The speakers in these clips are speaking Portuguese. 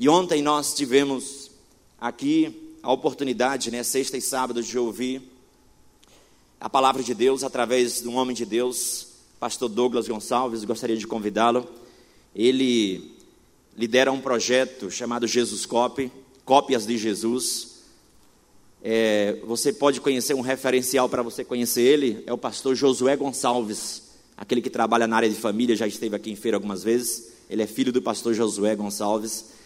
E ontem nós tivemos aqui a oportunidade, né, sexta e sábado, de ouvir a palavra de Deus através de um homem de Deus, pastor Douglas Gonçalves, gostaria de convidá-lo. Ele lidera um projeto chamado Jesus Copy, Cópias de Jesus. É, você pode conhecer um referencial para você conhecer ele, é o pastor Josué Gonçalves, aquele que trabalha na área de família, já esteve aqui em feira algumas vezes. Ele é filho do pastor Josué Gonçalves.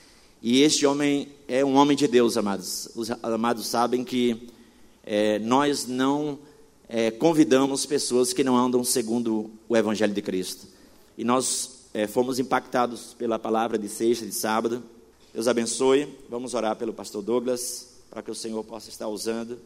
E este homem é um homem de Deus, amados. Os amados sabem que é, nós não é, convidamos pessoas que não andam segundo o Evangelho de Cristo. E nós é, fomos impactados pela palavra de sexta, de sábado. Deus abençoe. Vamos orar pelo pastor Douglas, para que o Senhor possa estar usando.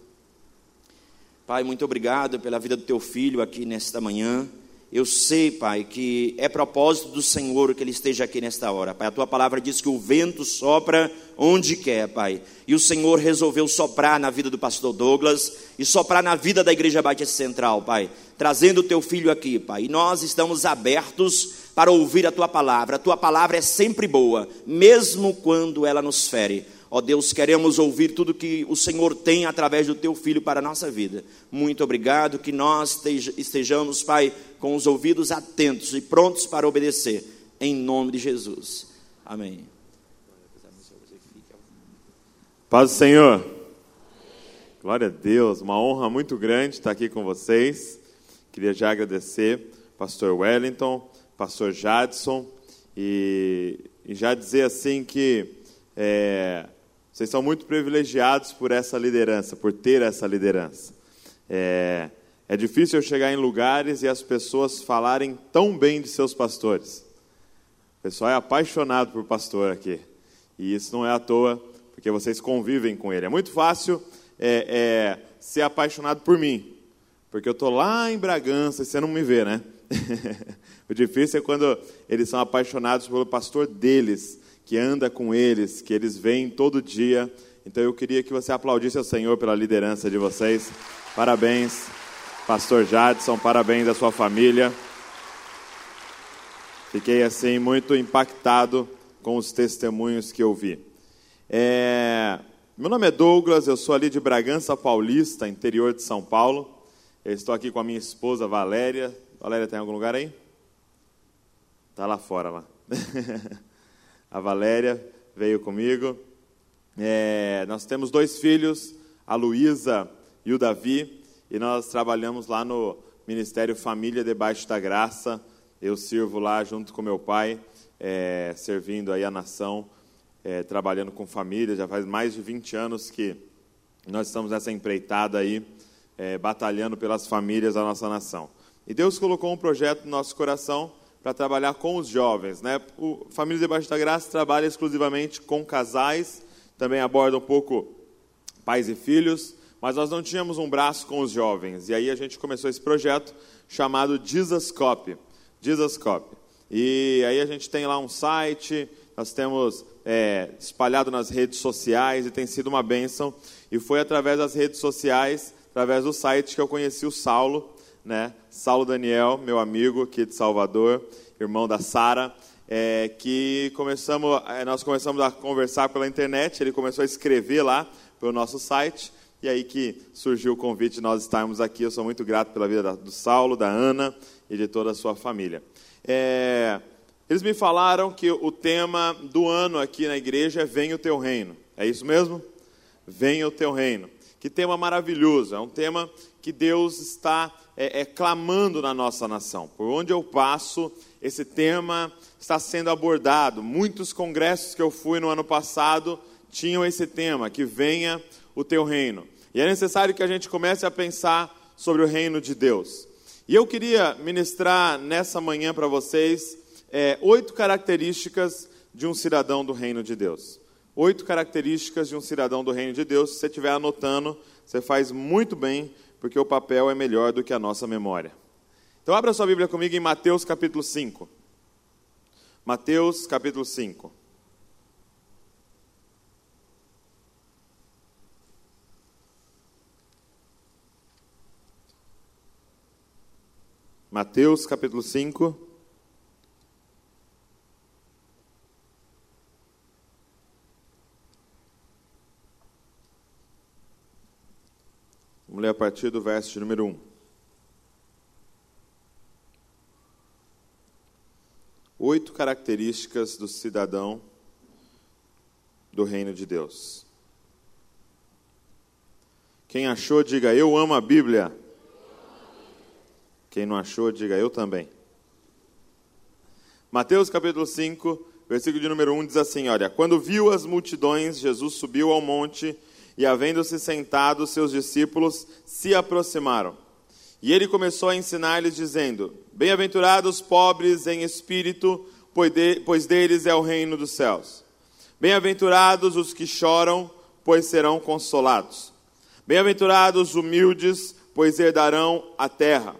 Pai, muito obrigado pela vida do teu filho aqui nesta manhã. Eu sei, Pai, que é propósito do Senhor que ele esteja aqui nesta hora. Pai, a tua palavra diz que o vento sopra onde quer, Pai. E o Senhor resolveu soprar na vida do pastor Douglas e soprar na vida da Igreja Batista Central, Pai, trazendo o teu filho aqui, Pai. E nós estamos abertos para ouvir a tua palavra. A tua palavra é sempre boa, mesmo quando ela nos fere. Ó Deus, queremos ouvir tudo que o Senhor tem através do teu filho para a nossa vida. Muito obrigado, que nós estejamos, Pai, com os ouvidos atentos e prontos para obedecer, em nome de Jesus. Amém. Paz do Senhor. Glória a Deus, uma honra muito grande estar aqui com vocês. Queria já agradecer pastor Wellington, pastor Jadson e, e já dizer assim que é, vocês são muito privilegiados por essa liderança, por ter essa liderança. É, é difícil eu chegar em lugares e as pessoas falarem tão bem de seus pastores. O pessoal é apaixonado por pastor aqui. E isso não é à toa, porque vocês convivem com ele. É muito fácil é, é, ser apaixonado por mim, porque eu estou lá em Bragança e você não me vê, né? o difícil é quando eles são apaixonados pelo pastor deles que anda com eles, que eles veem todo dia. Então eu queria que você aplaudisse ao Senhor pela liderança de vocês. Parabéns, Pastor Jadson, parabéns à sua família. Fiquei assim muito impactado com os testemunhos que eu vi. É... Meu nome é Douglas, eu sou ali de Bragança Paulista, interior de São Paulo. Eu estou aqui com a minha esposa Valéria. Valéria, tem algum lugar aí? Tá lá fora lá. a Valéria veio comigo. É, nós temos dois filhos, a Luísa e o Davi, e nós trabalhamos lá no Ministério Família Debaixo da Graça. Eu sirvo lá junto com meu pai, é, servindo aí a nação, é, trabalhando com família. Já faz mais de 20 anos que nós estamos nessa empreitada aí, é, batalhando pelas famílias da nossa nação. E Deus colocou um projeto no nosso coração para trabalhar com os jovens. Né? O Família Debaixo da Graça trabalha exclusivamente com casais, também aborda um pouco pais e filhos, mas nós não tínhamos um braço com os jovens. E aí a gente começou esse projeto chamado Jesuscope. Jesuscope. E aí a gente tem lá um site, nós temos é, espalhado nas redes sociais e tem sido uma bênção. E foi através das redes sociais, através do site, que eu conheci o Saulo, né? Saulo Daniel, meu amigo aqui de Salvador, irmão da Sara, é, que começamos, é, nós começamos a conversar pela internet, ele começou a escrever lá pelo nosso site, e aí que surgiu o convite de nós estarmos aqui. Eu sou muito grato pela vida do Saulo, da Ana e de toda a sua família. É, eles me falaram que o tema do ano aqui na igreja é Venha o Teu Reino. É isso mesmo? Venha o Teu Reino. Que tema maravilhoso, é um tema que Deus está é, é, clamando na nossa nação. Por onde eu passo, esse tema está sendo abordado. Muitos congressos que eu fui no ano passado tinham esse tema, que venha o teu reino. E é necessário que a gente comece a pensar sobre o reino de Deus. E eu queria ministrar nessa manhã para vocês é, oito características de um cidadão do reino de Deus. Oito características de um cidadão do reino de Deus. Se você estiver anotando, você faz muito bem, porque o papel é melhor do que a nossa memória. Então, abra sua Bíblia comigo em Mateus capítulo 5. Mateus capítulo 5. Mateus capítulo 5. Vamos ler a partir do verso número 1. Oito características do cidadão do reino de Deus. Quem achou, diga eu amo a Bíblia. Quem não achou, diga eu também. Mateus capítulo 5, versículo de número 1 diz assim: Olha, quando viu as multidões, Jesus subiu ao monte e, havendo-se sentado, seus discípulos se aproximaram. E ele começou a ensinar-lhes, dizendo: Bem-aventurados pobres em espírito, pois deles é o reino dos céus. Bem-aventurados os que choram, pois serão consolados. Bem-aventurados os humildes, pois herdarão a terra.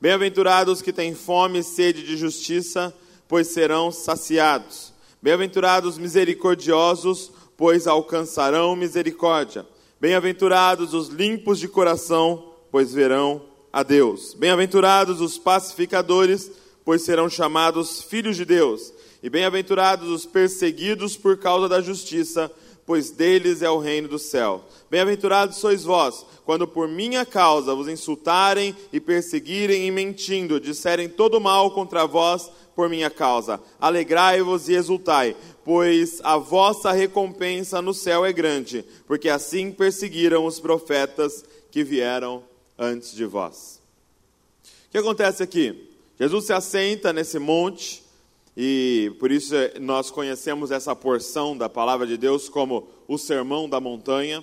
Bem-aventurados os que têm fome e sede de justiça, pois serão saciados. Bem-aventurados os misericordiosos, pois alcançarão misericórdia. Bem-aventurados os limpos de coração, pois verão a Deus. Bem-aventurados os pacificadores, pois serão chamados filhos de Deus. E bem-aventurados os perseguidos por causa da justiça, pois deles é o reino do céu. Bem-aventurados sois vós, quando por minha causa vos insultarem e perseguirem e mentindo, disserem todo mal contra vós por minha causa. Alegrai-vos e exultai, pois a vossa recompensa no céu é grande, porque assim perseguiram os profetas que vieram antes de vós. O que acontece aqui? Jesus se assenta nesse monte, e por isso nós conhecemos essa porção da palavra de Deus como o sermão da montanha.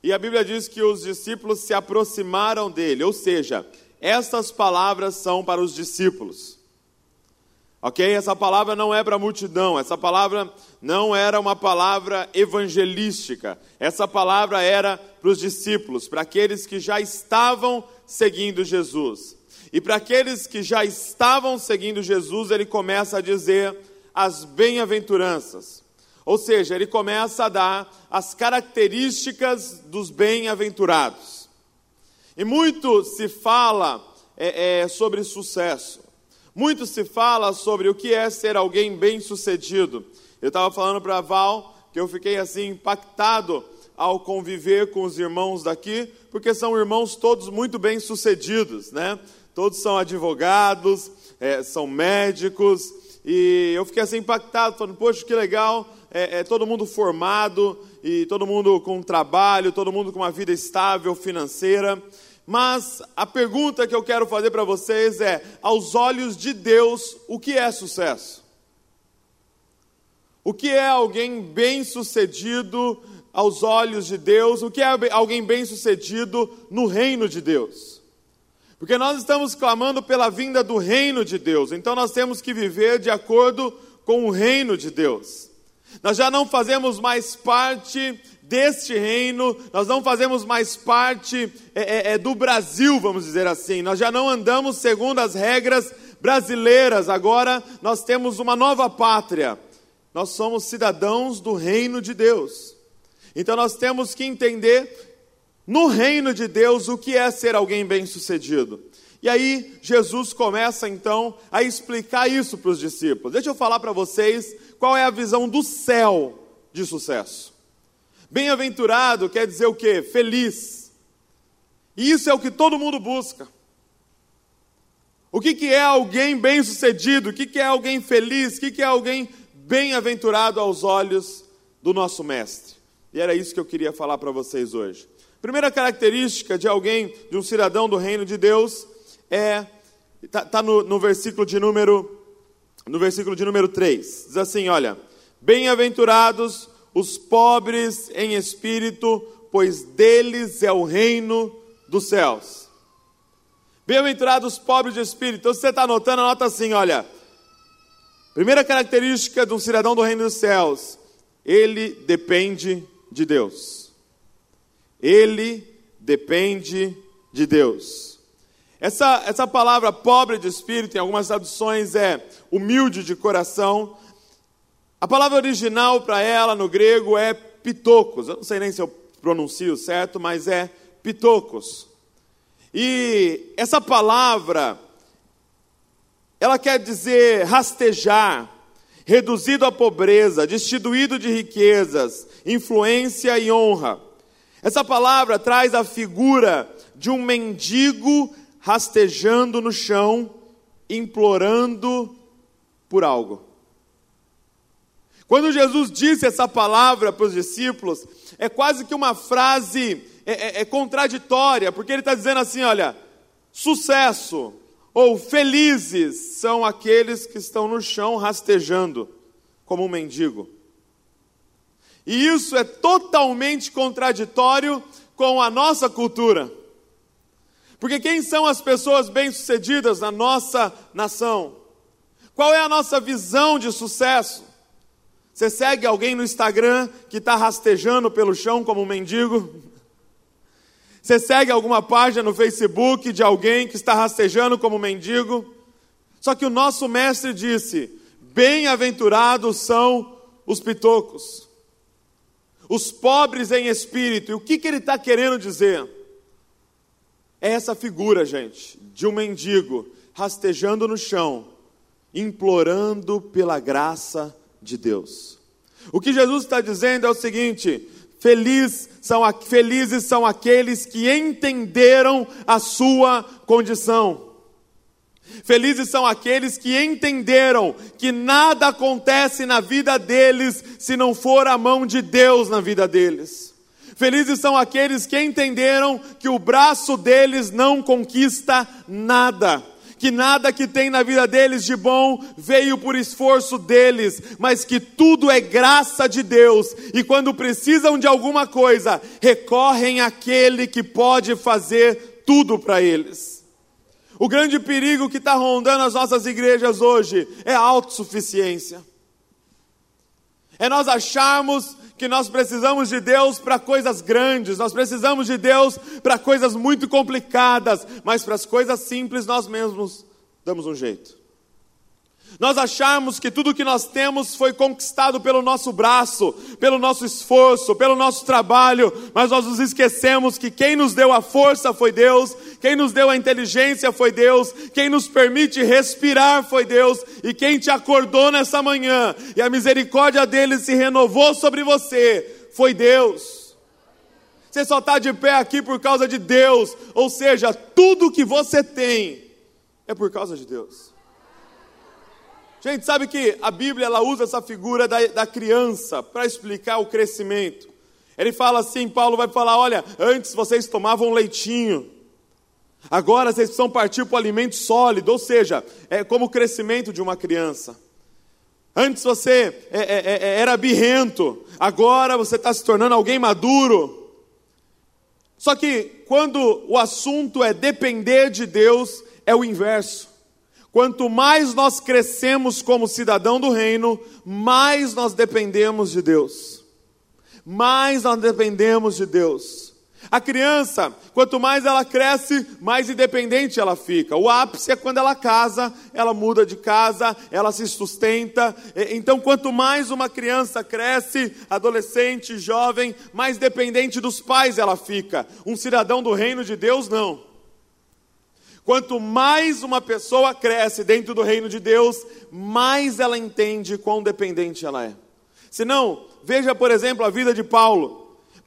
E a Bíblia diz que os discípulos se aproximaram dele, ou seja, estas palavras são para os discípulos. Ok? Essa palavra não é para a multidão, essa palavra não era uma palavra evangelística, essa palavra era para os discípulos, para aqueles que já estavam seguindo Jesus. E para aqueles que já estavam seguindo Jesus, ele começa a dizer as bem-aventuranças. Ou seja, ele começa a dar as características dos bem-aventurados. E muito se fala é, é, sobre sucesso. Muito se fala sobre o que é ser alguém bem-sucedido. Eu estava falando para Val que eu fiquei assim impactado ao conviver com os irmãos daqui, porque são irmãos todos muito bem-sucedidos, né? Todos são advogados, é, são médicos, e eu fiquei assim impactado, falando, poxa, que legal, é, é, todo mundo formado, e todo mundo com trabalho, todo mundo com uma vida estável financeira. Mas a pergunta que eu quero fazer para vocês é: aos olhos de Deus, o que é sucesso? O que é alguém bem-sucedido aos olhos de Deus? O que é alguém bem-sucedido no reino de Deus? Porque nós estamos clamando pela vinda do reino de Deus, então nós temos que viver de acordo com o reino de Deus. Nós já não fazemos mais parte deste reino, nós não fazemos mais parte é, é, é, do Brasil, vamos dizer assim, nós já não andamos segundo as regras brasileiras, agora nós temos uma nova pátria, nós somos cidadãos do reino de Deus. Então nós temos que entender no reino de Deus o que é ser alguém bem-sucedido. E aí Jesus começa então a explicar isso para os discípulos. Deixa eu falar para vocês qual é a visão do céu de sucesso. Bem-aventurado quer dizer o quê? Feliz. E isso é o que todo mundo busca. O que, que é alguém bem-sucedido? O que, que é alguém feliz? O que, que é alguém bem-aventurado aos olhos do nosso Mestre? E era isso que eu queria falar para vocês hoje. Primeira característica de alguém, de um cidadão do reino de Deus, é. Está tá no, no versículo de número. No versículo de número 3. Diz assim: olha. Bem-aventurados os pobres em espírito, pois deles é o reino dos céus. Bem-aventurados os pobres de espírito. Então, se você está anotando, anota assim: olha. Primeira característica de um cidadão do reino dos céus: ele depende de Deus. Ele depende de Deus. Essa, essa palavra pobre de espírito, em algumas traduções, é humilde de coração. A palavra original para ela no grego é pitocos. Eu não sei nem se eu pronuncio certo, mas é pitocos. E essa palavra, ela quer dizer rastejar, reduzido à pobreza, destituído de riquezas, influência e honra. Essa palavra traz a figura de um mendigo rastejando no chão, implorando por algo. Quando Jesus disse essa palavra para os discípulos, é quase que uma frase é, é, é contraditória, porque ele está dizendo assim: olha, sucesso ou felizes são aqueles que estão no chão rastejando, como um mendigo. E isso é totalmente contraditório com a nossa cultura. Porque quem são as pessoas bem-sucedidas na nossa nação? Qual é a nossa visão de sucesso? Você segue alguém no Instagram que está rastejando pelo chão como um mendigo? Você segue alguma página no Facebook de alguém que está rastejando como um mendigo? Só que o nosso mestre disse: Bem-aventurados são os pitocos, os pobres em espírito. E o que, que ele está querendo dizer? É essa figura, gente, de um mendigo rastejando no chão, implorando pela graça de Deus. O que Jesus está dizendo é o seguinte: feliz são, felizes são aqueles que entenderam a sua condição. Felizes são aqueles que entenderam que nada acontece na vida deles se não for a mão de Deus na vida deles. Felizes são aqueles que entenderam que o braço deles não conquista nada que nada que tem na vida deles de bom veio por esforço deles, mas que tudo é graça de Deus, e quando precisam de alguma coisa, recorrem àquele que pode fazer tudo para eles. O grande perigo que está rondando as nossas igrejas hoje é a autossuficiência. É nós acharmos que nós precisamos de Deus para coisas grandes, nós precisamos de Deus para coisas muito complicadas, mas para as coisas simples nós mesmos damos um jeito. Nós achamos que tudo que nós temos foi conquistado pelo nosso braço, pelo nosso esforço, pelo nosso trabalho, mas nós nos esquecemos que quem nos deu a força foi Deus, quem nos deu a inteligência foi Deus, quem nos permite respirar foi Deus, e quem te acordou nessa manhã e a misericórdia dele se renovou sobre você foi Deus. Você só está de pé aqui por causa de Deus, ou seja, tudo que você tem é por causa de Deus. Gente, sabe que a Bíblia ela usa essa figura da, da criança para explicar o crescimento. Ele fala assim, Paulo vai falar: olha, antes vocês tomavam leitinho, agora vocês precisam partir para o alimento sólido, ou seja, é como o crescimento de uma criança. Antes você é, é, é, era birrento, agora você está se tornando alguém maduro. Só que quando o assunto é depender de Deus, é o inverso. Quanto mais nós crescemos como cidadão do reino, mais nós dependemos de Deus. Mais nós dependemos de Deus. A criança, quanto mais ela cresce, mais independente ela fica. O ápice é quando ela casa, ela muda de casa, ela se sustenta. Então, quanto mais uma criança cresce, adolescente, jovem, mais dependente dos pais ela fica. Um cidadão do reino de Deus, não. Quanto mais uma pessoa cresce dentro do reino de Deus, mais ela entende quão dependente ela é. Se não, veja, por exemplo, a vida de Paulo.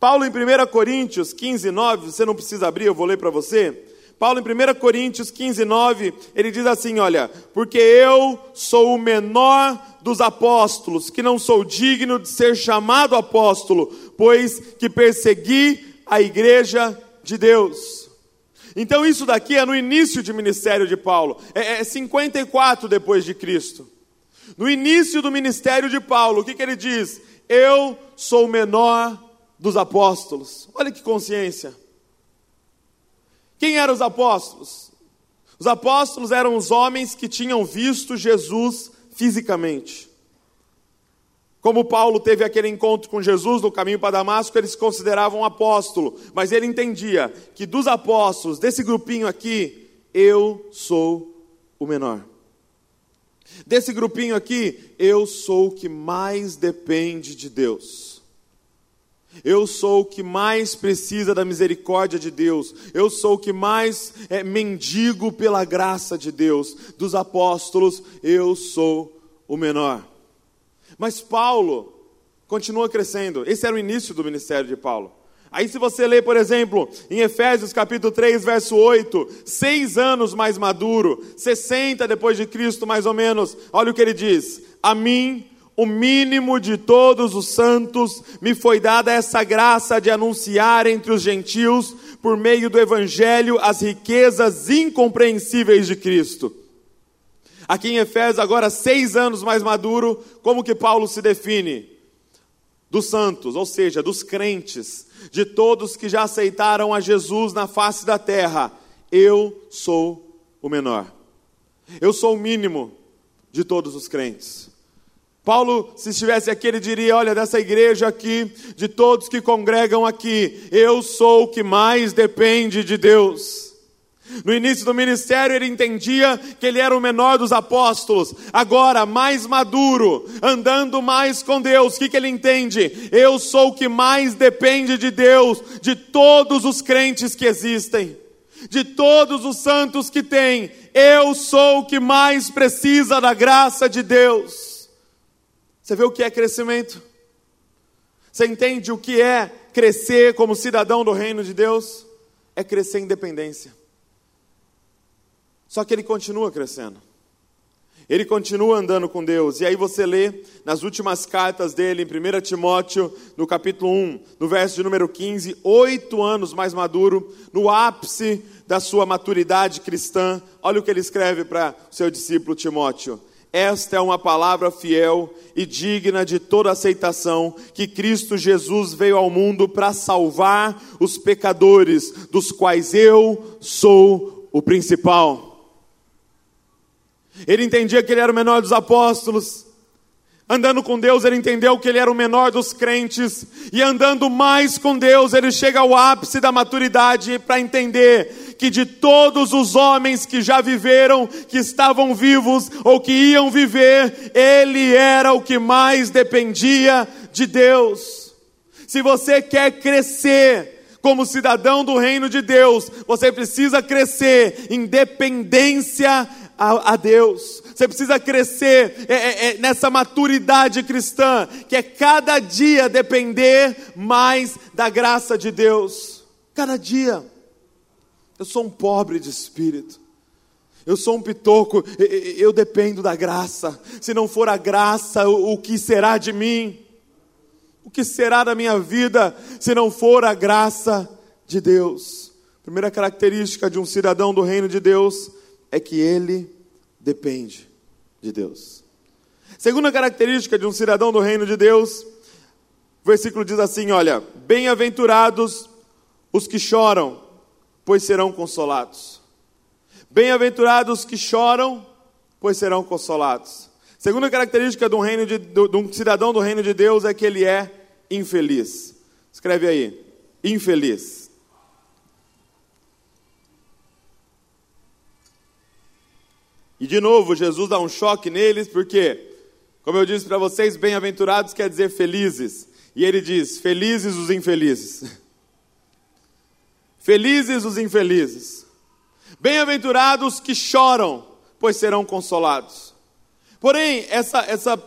Paulo em 1 Coríntios 15, 9, você não precisa abrir, eu vou ler para você. Paulo em 1 Coríntios 15, 9, ele diz assim: Olha, porque eu sou o menor dos apóstolos, que não sou digno de ser chamado apóstolo, pois que persegui a igreja de Deus. Então isso daqui é no início de ministério de Paulo, é, é 54 depois de Cristo. No início do ministério de Paulo, o que, que ele diz? Eu sou o menor dos apóstolos. Olha que consciência. Quem eram os apóstolos? Os apóstolos eram os homens que tinham visto Jesus fisicamente. Como Paulo teve aquele encontro com Jesus no caminho para Damasco, eles se consideravam um apóstolo, mas ele entendia que dos apóstolos, desse grupinho aqui, eu sou o menor. Desse grupinho aqui, eu sou o que mais depende de Deus. Eu sou o que mais precisa da misericórdia de Deus. Eu sou o que mais é, mendigo pela graça de Deus. Dos apóstolos, eu sou o menor. Mas Paulo continua crescendo. Esse era o início do ministério de Paulo. Aí, se você ler, por exemplo, em Efésios capítulo 3, verso 8, seis anos mais maduro, 60 depois de Cristo, mais ou menos, olha o que ele diz: A mim, o mínimo de todos os santos, me foi dada essa graça de anunciar entre os gentios, por meio do Evangelho, as riquezas incompreensíveis de Cristo. Aqui em Efésios, agora seis anos mais maduro, como que Paulo se define? Dos santos, ou seja, dos crentes, de todos que já aceitaram a Jesus na face da terra, eu sou o menor. Eu sou o mínimo de todos os crentes. Paulo, se estivesse aqui, ele diria: Olha, dessa igreja aqui, de todos que congregam aqui, eu sou o que mais depende de Deus. No início do ministério, ele entendia que ele era o menor dos apóstolos. Agora, mais maduro, andando mais com Deus, o que, que ele entende? Eu sou o que mais depende de Deus, de todos os crentes que existem, de todos os santos que tem. Eu sou o que mais precisa da graça de Deus. Você vê o que é crescimento? Você entende o que é crescer como cidadão do reino de Deus? É crescer em dependência. Só que ele continua crescendo. Ele continua andando com Deus. E aí você lê nas últimas cartas dele, em 1 Timóteo, no capítulo 1, no verso de número 15, oito anos mais maduro, no ápice da sua maturidade cristã. Olha o que ele escreve para seu discípulo Timóteo. Esta é uma palavra fiel e digna de toda aceitação, que Cristo Jesus veio ao mundo para salvar os pecadores, dos quais eu sou o principal. Ele entendia que ele era o menor dos apóstolos. Andando com Deus, ele entendeu que ele era o menor dos crentes. E andando mais com Deus, ele chega ao ápice da maturidade para entender que de todos os homens que já viveram, que estavam vivos ou que iam viver, ele era o que mais dependia de Deus. Se você quer crescer, como cidadão do reino de Deus, você precisa crescer em dependência a, a Deus. Você precisa crescer é, é, é, nessa maturidade cristã, que é cada dia depender mais da graça de Deus. Cada dia. Eu sou um pobre de espírito. Eu sou um pitoco, eu dependo da graça. Se não for a graça, o que será de mim? O que será da minha vida se não for a graça de Deus? Primeira característica de um cidadão do reino de Deus é que ele depende de Deus. Segunda característica de um cidadão do reino de Deus, o versículo diz assim: olha, bem-aventurados os que choram, pois serão consolados. Bem-aventurados os que choram, pois serão consolados. Segunda característica de um, reino de, de um cidadão do reino de Deus é que ele é infeliz. Escreve aí, infeliz. E de novo, Jesus dá um choque neles, porque, como eu disse para vocês, bem-aventurados quer dizer felizes. E ele diz: felizes os infelizes. Felizes os infelizes. Bem-aventurados que choram, pois serão consolados. Porém, essa, essa,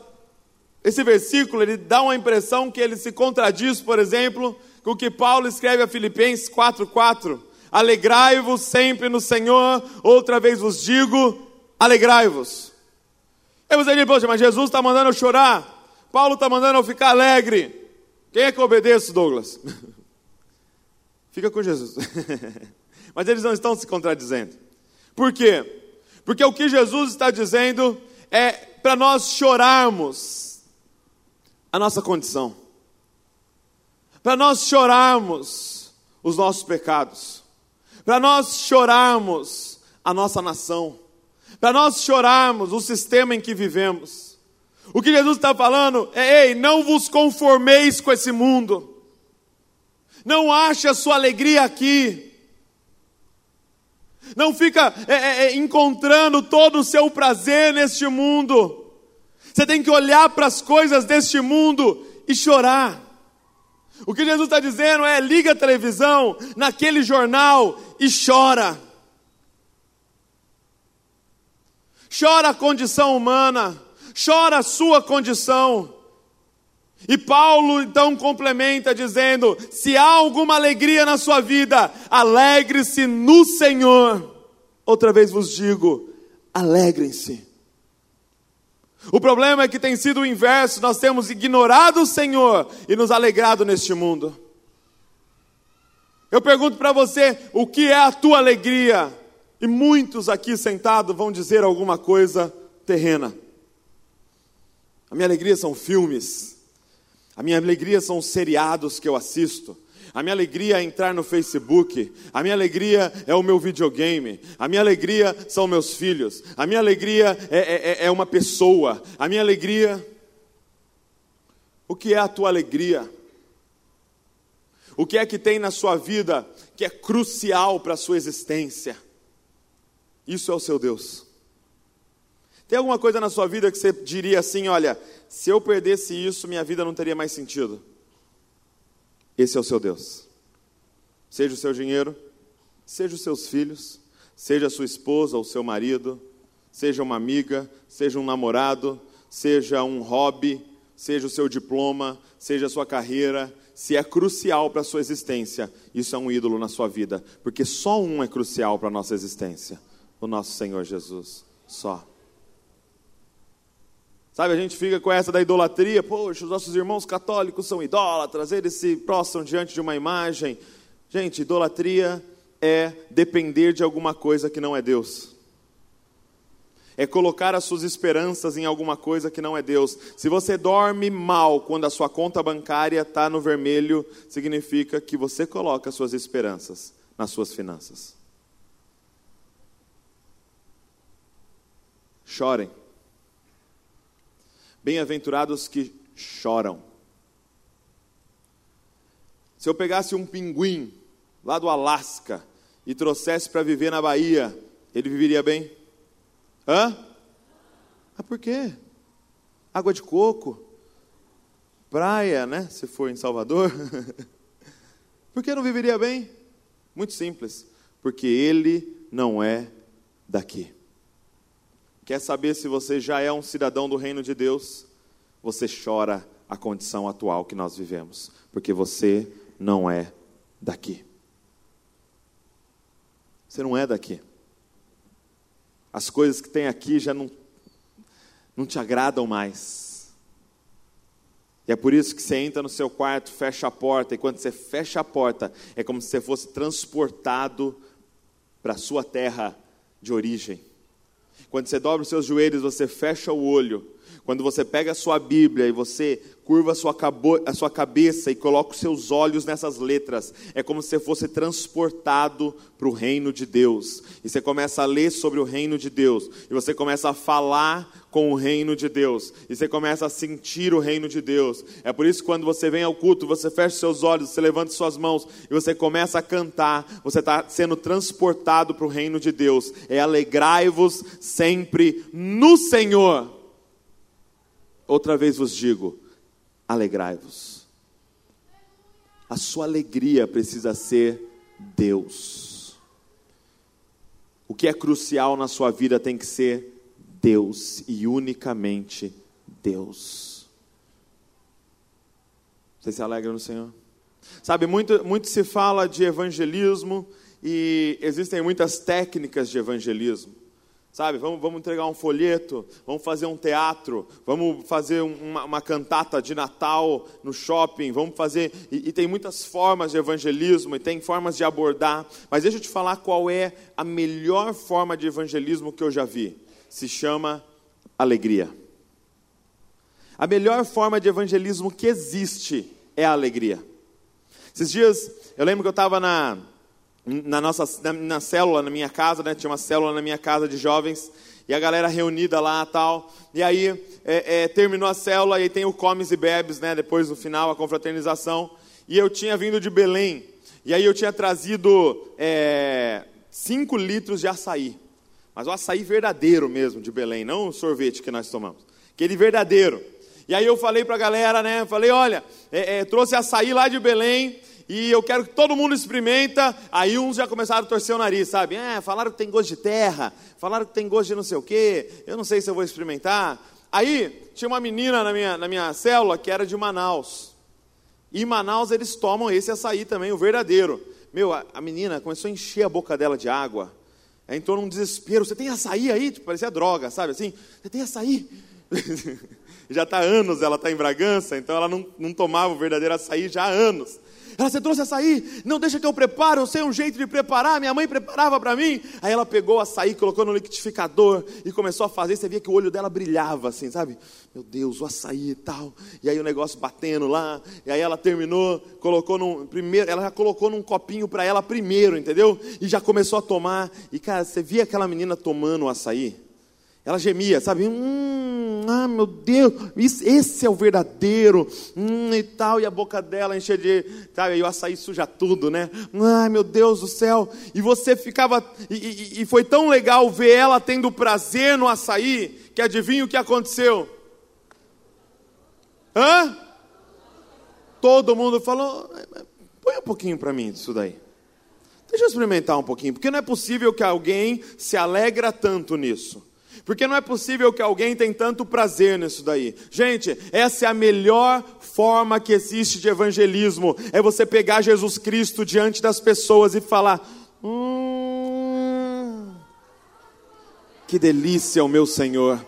esse versículo ele dá uma impressão que ele se contradiz, por exemplo, com o que Paulo escreve a Filipenses 4,4. Alegrai-vos sempre no Senhor, outra vez vos digo, alegrai-vos. Aí você diz, poxa, mas Jesus está mandando eu chorar, Paulo está mandando eu ficar alegre. Quem é que eu obedeço, Douglas? Fica com Jesus. mas eles não estão se contradizendo. Por quê? Porque o que Jesus está dizendo é para nós chorarmos a nossa condição, para nós chorarmos os nossos pecados, para nós chorarmos a nossa nação para nós chorarmos o sistema em que vivemos. O que Jesus está falando é: ei, não vos conformeis com esse mundo, não ache a sua alegria aqui, não fica é, é, é encontrando todo o seu prazer neste mundo. Você tem que olhar para as coisas deste mundo e chorar. O que Jesus está dizendo é: liga a televisão naquele jornal e chora. Chora a condição humana, chora a sua condição. E Paulo então complementa dizendo: se há alguma alegria na sua vida, alegre-se no Senhor. Outra vez vos digo: alegrem-se. O problema é que tem sido o inverso, nós temos ignorado o Senhor e nos alegrado neste mundo. Eu pergunto para você, o que é a tua alegria? E muitos aqui sentados vão dizer alguma coisa terrena. A minha alegria são filmes. A minha alegria são os seriados que eu assisto. A minha alegria é entrar no Facebook. A minha alegria é o meu videogame. A minha alegria são meus filhos. A minha alegria é, é, é, é uma pessoa. A minha alegria. O que é a tua alegria? O que é que tem na sua vida que é crucial para a sua existência? Isso é o seu Deus. Tem alguma coisa na sua vida que você diria assim: olha, se eu perdesse isso, minha vida não teria mais sentido? Esse é o seu Deus. Seja o seu dinheiro, seja os seus filhos, seja a sua esposa ou seu marido, seja uma amiga, seja um namorado, seja um hobby, seja o seu diploma, seja a sua carreira, se é crucial para a sua existência, isso é um ídolo na sua vida, porque só um é crucial para a nossa existência: o nosso Senhor Jesus. Só. Sabe, a gente fica com essa da idolatria, poxa, os nossos irmãos católicos são idólatras, eles se prostram diante de uma imagem. Gente, idolatria é depender de alguma coisa que não é Deus. É colocar as suas esperanças em alguma coisa que não é Deus. Se você dorme mal quando a sua conta bancária está no vermelho, significa que você coloca as suas esperanças nas suas finanças. Chorem. Bem-aventurados que choram. Se eu pegasse um pinguim lá do Alasca e trouxesse para viver na Bahia, ele viveria bem? Hã? Ah, por quê? Água de coco, praia, né? Se for em Salvador. por que não viveria bem? Muito simples, porque ele não é daqui. Quer saber se você já é um cidadão do reino de Deus? Você chora a condição atual que nós vivemos, porque você não é daqui. Você não é daqui. As coisas que tem aqui já não, não te agradam mais. E é por isso que você entra no seu quarto, fecha a porta, e quando você fecha a porta, é como se você fosse transportado para a sua terra de origem. Quando você dobra os seus joelhos, você fecha o olho. Quando você pega a sua Bíblia e você curva a sua, a sua cabeça e coloca os seus olhos nessas letras, é como se você fosse transportado para o reino de Deus. E você começa a ler sobre o reino de Deus. E você começa a falar com o reino de Deus. E você começa a sentir o reino de Deus. É por isso que quando você vem ao culto, você fecha seus olhos, você levanta suas mãos e você começa a cantar. Você está sendo transportado para o reino de Deus. É alegrai-vos sempre no Senhor. Outra vez vos digo: alegrai-vos. A sua alegria precisa ser Deus. O que é crucial na sua vida tem que ser Deus e unicamente Deus. Você se alegra no Senhor? Sabe, muito, muito se fala de evangelismo e existem muitas técnicas de evangelismo. Sabe, vamos, vamos entregar um folheto, vamos fazer um teatro, vamos fazer uma, uma cantata de Natal no shopping, vamos fazer. E, e, tem muitas formas de evangelismo e tem formas de abordar, mas deixa eu te falar qual é a melhor forma de evangelismo que eu já vi se chama alegria. A melhor forma de evangelismo que existe é a alegria. Esses dias, eu lembro que eu estava na, na nossa na, na, célula, na minha casa, né? tinha uma célula na minha casa de jovens, e a galera reunida lá tal. E aí é, é, terminou a célula e tem o comes e bebes, né? Depois no final, a confraternização. E eu tinha vindo de Belém. E aí eu tinha trazido 5 é, litros de açaí. Mas o açaí verdadeiro mesmo de Belém, não o sorvete que nós tomamos. Aquele verdadeiro. E aí eu falei para a galera, né? Falei, olha, é, é, trouxe açaí lá de Belém e eu quero que todo mundo experimenta. Aí uns já começaram a torcer o nariz, sabe? É, falaram que tem gosto de terra, falaram que tem gosto de não sei o quê. Eu não sei se eu vou experimentar. Aí tinha uma menina na minha, na minha célula que era de Manaus. E em Manaus eles tomam esse açaí também, o verdadeiro. Meu, a, a menina começou a encher a boca dela de água. Aí entrou num desespero. Você tem açaí aí? Tipo, parecia droga, sabe assim? Você tem açaí? já está há anos, ela está em Bragança, então ela não, não tomava o verdadeiro açaí já há anos. Ela, você trouxe açaí? Não, deixa que eu preparo, eu sei um jeito de preparar, minha mãe preparava para mim. Aí ela pegou o açaí, colocou no liquidificador e começou a fazer, você via que o olho dela brilhava assim, sabe? Meu Deus, o açaí e tal. E aí o negócio batendo lá, e aí ela terminou, colocou num, primeiro, ela já colocou num copinho para ela primeiro, entendeu? E já começou a tomar. E cara, você via aquela menina tomando o açaí? Ela gemia, sabe? Hum, ah, meu Deus, esse é o verdadeiro. Hum, e tal, e a boca dela enchia de. Sabe, e o açaí suja tudo, né? Ai, meu Deus do céu. E você ficava. E, e, e foi tão legal ver ela tendo prazer no açaí, que adivinha o que aconteceu? Hã? Todo mundo falou: põe um pouquinho para mim disso daí. Deixa eu experimentar um pouquinho, porque não é possível que alguém se alegra tanto nisso. Porque não é possível que alguém tenha tanto prazer nisso daí. Gente, essa é a melhor forma que existe de evangelismo. É você pegar Jesus Cristo diante das pessoas e falar: Hum, que delícia o meu Senhor.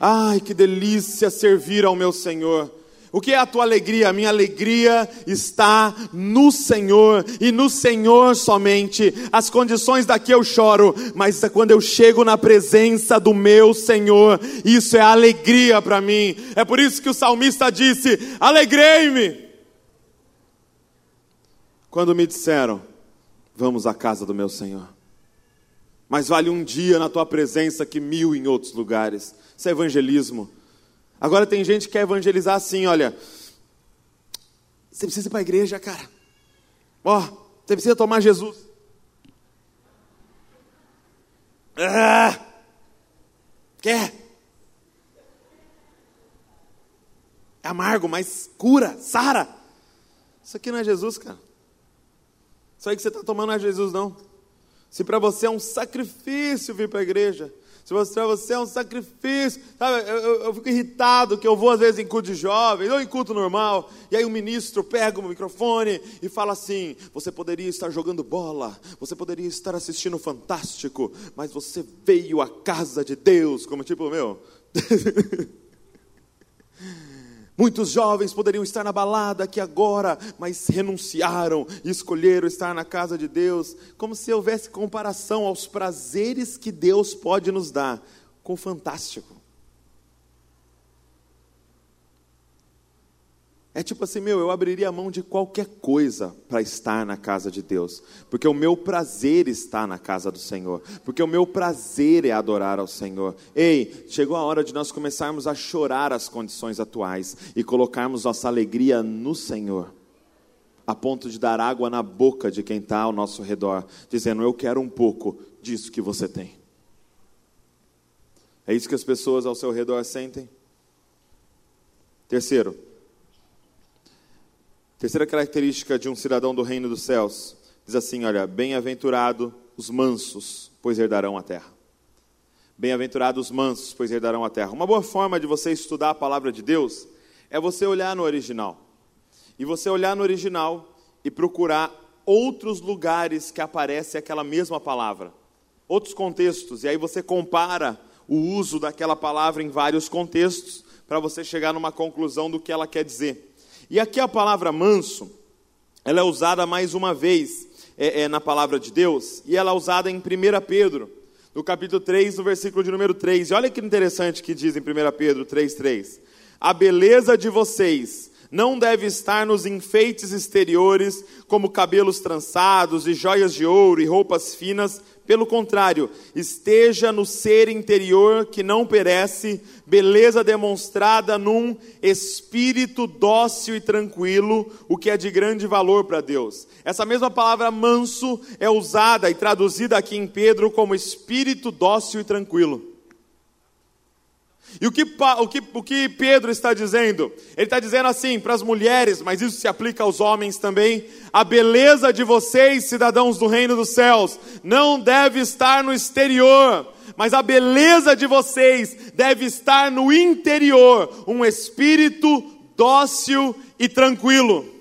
Ai, que delícia servir ao meu Senhor. O que é a tua alegria? A minha alegria está no Senhor e no Senhor somente. As condições daqui eu choro, mas é quando eu chego na presença do meu Senhor, isso é alegria para mim. É por isso que o salmista disse: Alegrei-me. Quando me disseram, vamos à casa do meu Senhor. Mas vale um dia na tua presença que mil em outros lugares. Isso é evangelismo. Agora tem gente que quer evangelizar assim, olha. Você precisa ir para a igreja, cara. Ó, oh, você precisa tomar Jesus. Ah, quer? É amargo, mas cura, sara. Isso aqui não é Jesus, cara. Isso aí que você está tomando não é Jesus, não. Se para você é um sacrifício vir para a igreja, se para você é um sacrifício, sabe? Eu, eu, eu, fico irritado que eu vou às vezes em culto de jovens, ou em culto normal, e aí o ministro pega o microfone e fala assim: você poderia estar jogando bola, você poderia estar assistindo Fantástico, mas você veio à casa de Deus, como tipo, meu. Muitos jovens poderiam estar na balada aqui agora, mas renunciaram e escolheram estar na casa de Deus, como se houvesse comparação aos prazeres que Deus pode nos dar com o fantástico. É tipo assim, meu, eu abriria a mão de qualquer coisa para estar na casa de Deus, porque o meu prazer está na casa do Senhor, porque o meu prazer é adorar ao Senhor. Ei, chegou a hora de nós começarmos a chorar as condições atuais e colocarmos nossa alegria no Senhor, a ponto de dar água na boca de quem está ao nosso redor, dizendo: Eu quero um pouco disso que você tem. É isso que as pessoas ao seu redor sentem? Terceiro, Terceira característica de um cidadão do reino dos céus diz assim: olha, bem-aventurado os mansos, pois herdarão a terra. Bem-aventurados os mansos, pois herdarão a terra. Uma boa forma de você estudar a palavra de Deus é você olhar no original. E você olhar no original e procurar outros lugares que aparece aquela mesma palavra, outros contextos, e aí você compara o uso daquela palavra em vários contextos para você chegar numa conclusão do que ela quer dizer. E aqui a palavra manso, ela é usada mais uma vez é, é, na palavra de Deus, e ela é usada em 1 Pedro, no capítulo 3, no versículo de número 3. E olha que interessante que diz em 1 Pedro 3, 3. A beleza de vocês não deve estar nos enfeites exteriores, como cabelos trançados e joias de ouro e roupas finas, pelo contrário, esteja no ser interior que não perece, beleza demonstrada num espírito dócil e tranquilo, o que é de grande valor para Deus. Essa mesma palavra manso é usada e traduzida aqui em Pedro como espírito dócil e tranquilo. E o que, o, que, o que Pedro está dizendo? Ele está dizendo assim para as mulheres, mas isso se aplica aos homens também. A beleza de vocês, cidadãos do reino dos céus, não deve estar no exterior, mas a beleza de vocês deve estar no interior, um espírito dócil e tranquilo.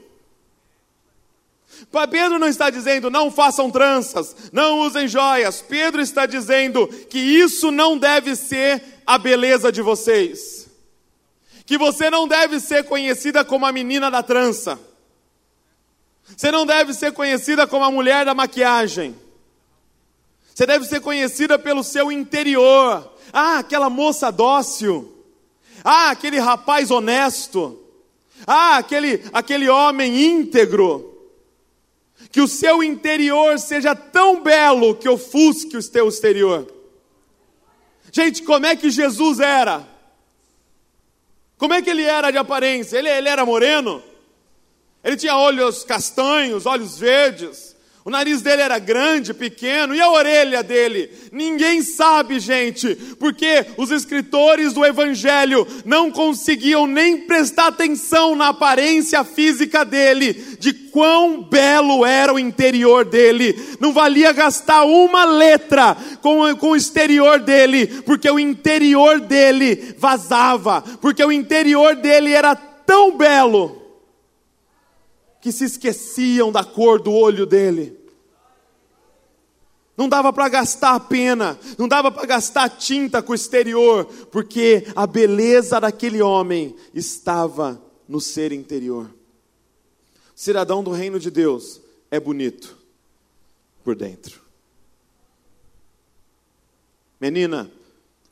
Pedro não está dizendo não façam tranças, não usem joias. Pedro está dizendo que isso não deve ser a beleza de vocês. Que você não deve ser conhecida como a menina da trança. Você não deve ser conhecida como a mulher da maquiagem. Você deve ser conhecida pelo seu interior. Ah, aquela moça dócil. Ah, aquele rapaz honesto. Ah, aquele, aquele homem íntegro. Que o seu interior seja tão belo que ofusque o seu exterior. Gente, como é que Jesus era? Como é que ele era de aparência? Ele, ele era moreno? Ele tinha olhos castanhos, olhos verdes. O nariz dele era grande, pequeno, e a orelha dele? Ninguém sabe, gente, porque os escritores do Evangelho não conseguiam nem prestar atenção na aparência física dele, de quão belo era o interior dele. Não valia gastar uma letra com, com o exterior dele, porque o interior dele vazava, porque o interior dele era tão belo que se esqueciam da cor do olho dele. Não dava para gastar pena, não dava para gastar tinta com o exterior, porque a beleza daquele homem estava no ser interior. O cidadão do reino de Deus é bonito por dentro. Menina,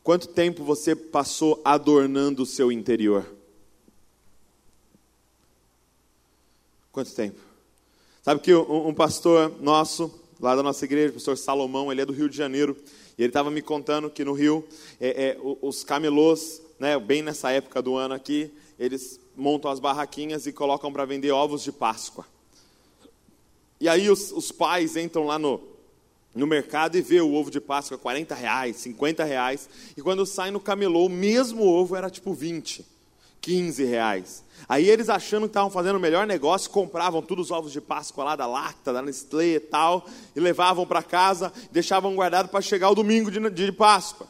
quanto tempo você passou adornando o seu interior? Quanto tempo? Sabe que um, um pastor nosso, lá da nossa igreja, o pastor Salomão, ele é do Rio de Janeiro, e ele estava me contando que no Rio, é, é, os camelôs, né, bem nessa época do ano aqui, eles montam as barraquinhas e colocam para vender ovos de Páscoa. E aí os, os, pais entram lá no, no mercado e vê o ovo de Páscoa 40 reais, 50 reais, e quando sai no camelô, o mesmo ovo era tipo 20, 15 reais. Aí eles achando que estavam fazendo o melhor negócio, compravam todos os ovos de Páscoa lá da Lacta, da Nestlé e tal, e levavam para casa, deixavam guardado para chegar o domingo de, de Páscoa.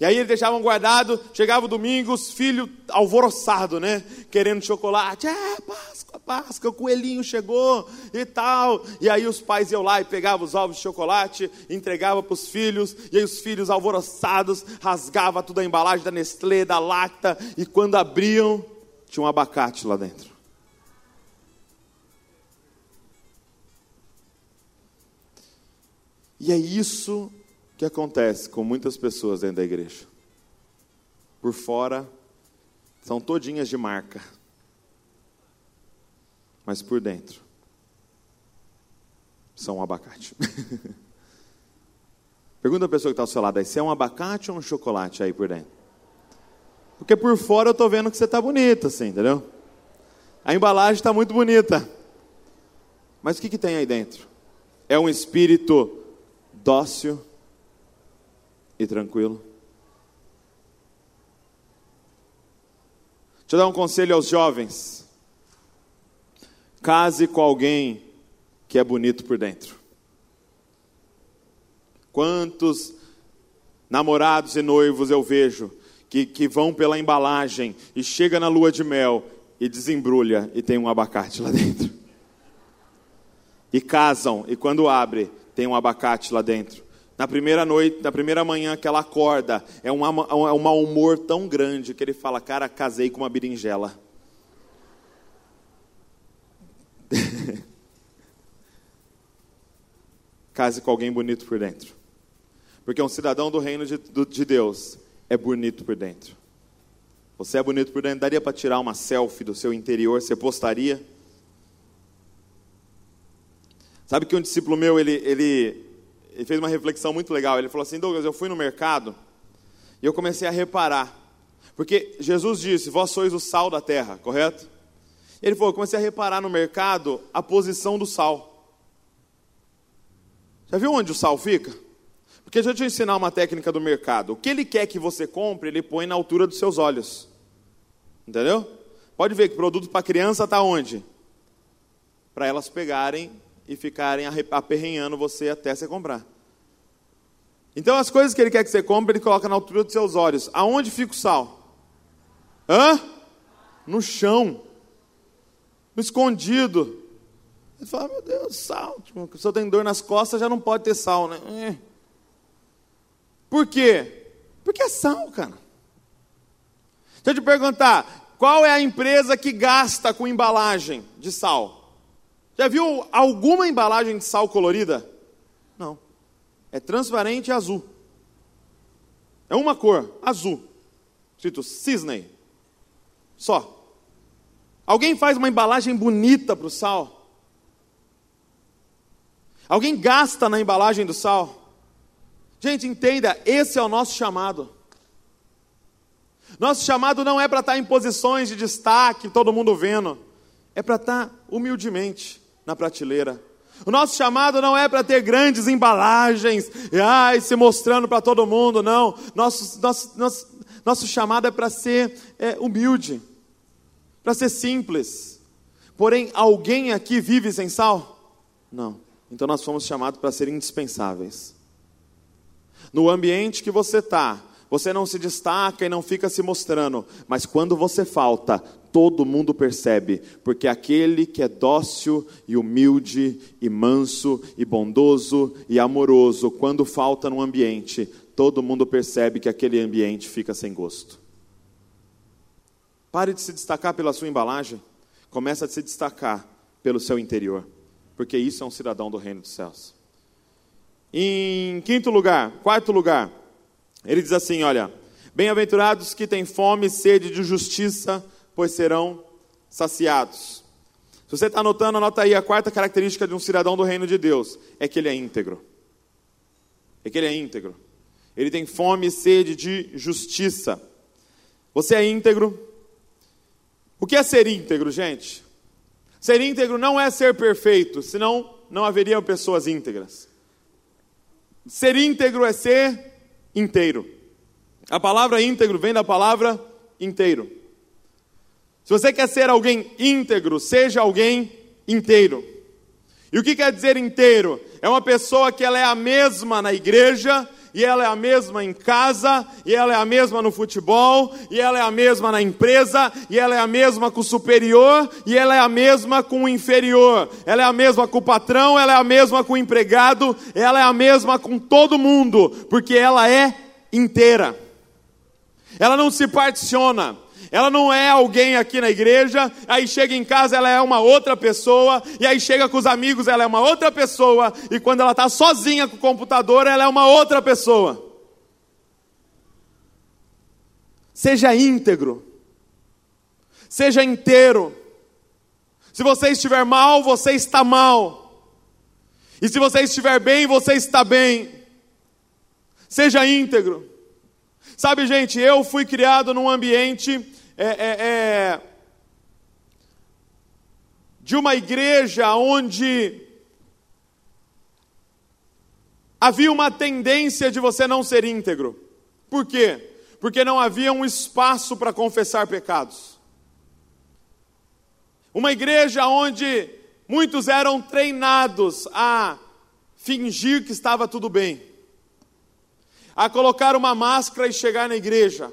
E aí eles deixavam guardado, chegava o domingo, os filhos alvoroçados, né? Querendo chocolate. É, Páscoa, Páscoa, o coelhinho chegou e tal. E aí os pais iam lá e pegavam os ovos de chocolate, entregavam para os filhos, e aí os filhos alvoroçados rasgavam toda a embalagem da Nestlé, da Lacta, e quando abriam, tinha um abacate lá dentro. E é isso que acontece com muitas pessoas dentro da igreja. Por fora, são todinhas de marca. Mas por dentro, são um abacate. Pergunta a pessoa que está ao seu lado aí, se é um abacate ou um chocolate aí por dentro? Porque por fora eu estou vendo que você está bonita, assim, entendeu? A embalagem está muito bonita. Mas o que, que tem aí dentro? É um espírito dócil e tranquilo? Deixa eu dar um conselho aos jovens. Case com alguém que é bonito por dentro. Quantos namorados e noivos eu vejo que, que vão pela embalagem e chega na lua de mel e desembrulha e tem um abacate lá dentro. E casam, e quando abre, tem um abacate lá dentro. Na primeira noite, na primeira manhã que ela acorda, é um, é um mau humor tão grande que ele fala: Cara, casei com uma berinjela. Case com alguém bonito por dentro. Porque um cidadão do reino de, de Deus é bonito por dentro. Você é bonito por dentro? Daria para tirar uma selfie do seu interior? Você postaria? Sabe que um discípulo meu, ele, ele, ele fez uma reflexão muito legal. Ele falou assim: Douglas, eu fui no mercado e eu comecei a reparar. Porque Jesus disse: Vós sois o sal da terra, correto? Ele falou: Eu comecei a reparar no mercado a posição do sal. Já viu onde o sal fica? Porque deixa eu te ensinar uma técnica do mercado. O que ele quer que você compre, ele põe na altura dos seus olhos. Entendeu? Pode ver que produto para criança está onde? Para elas pegarem e ficarem aperrenhando você até você comprar. Então, as coisas que ele quer que você compre, ele coloca na altura dos seus olhos. Aonde fica o sal? Hã? No chão. No escondido. Ele fala, meu Deus, sal. Tipo, se eu tenho dor nas costas, já não pode ter sal, né? É. Por quê? Porque é sal, cara. Deixa eu te perguntar, qual é a empresa que gasta com embalagem de sal? Já viu alguma embalagem de sal colorida? Não. É transparente e azul. É uma cor, azul. Escrito Cisney. Só. Alguém faz uma embalagem bonita para o sal? Alguém gasta na embalagem do sal? Gente, entenda, esse é o nosso chamado. Nosso chamado não é para estar em posições de destaque, todo mundo vendo. É para estar humildemente na prateleira. O nosso chamado não é para ter grandes embalagens, e, ai, se mostrando para todo mundo, não. Nosso, nosso, nosso, nosso chamado é para ser é, humilde, para ser simples. Porém, alguém aqui vive sem sal? Não. Então nós fomos chamados para ser indispensáveis. No ambiente que você está, você não se destaca e não fica se mostrando, mas quando você falta, todo mundo percebe, porque aquele que é dócil e humilde e manso e bondoso e amoroso, quando falta no ambiente, todo mundo percebe que aquele ambiente fica sem gosto. Pare de se destacar pela sua embalagem, comece a se destacar pelo seu interior, porque isso é um cidadão do reino dos céus. Em quinto lugar, quarto lugar, ele diz assim: Olha, bem-aventurados que têm fome e sede de justiça, pois serão saciados. Se você está anotando, anota aí a quarta característica de um cidadão do reino de Deus: é que ele é íntegro. É que ele é íntegro. Ele tem fome e sede de justiça. Você é íntegro? O que é ser íntegro, gente? Ser íntegro não é ser perfeito, senão não haveriam pessoas íntegras. Ser íntegro é ser inteiro. A palavra íntegro vem da palavra inteiro. Se você quer ser alguém íntegro, seja alguém inteiro. E o que quer dizer inteiro? É uma pessoa que ela é a mesma na igreja, e ela é a mesma em casa, e ela é a mesma no futebol, e ela é a mesma na empresa, e ela é a mesma com o superior, e ela é a mesma com o inferior. Ela é a mesma com o patrão, ela é a mesma com o empregado, ela é a mesma com todo mundo, porque ela é inteira. Ela não se particiona. Ela não é alguém aqui na igreja, aí chega em casa ela é uma outra pessoa, e aí chega com os amigos ela é uma outra pessoa, e quando ela está sozinha com o computador ela é uma outra pessoa. Seja íntegro, seja inteiro. Se você estiver mal, você está mal, e se você estiver bem, você está bem. Seja íntegro. Sabe, gente, eu fui criado num ambiente é, é, é, de uma igreja onde havia uma tendência de você não ser íntegro. Por quê? Porque não havia um espaço para confessar pecados. Uma igreja onde muitos eram treinados a fingir que estava tudo bem, a colocar uma máscara e chegar na igreja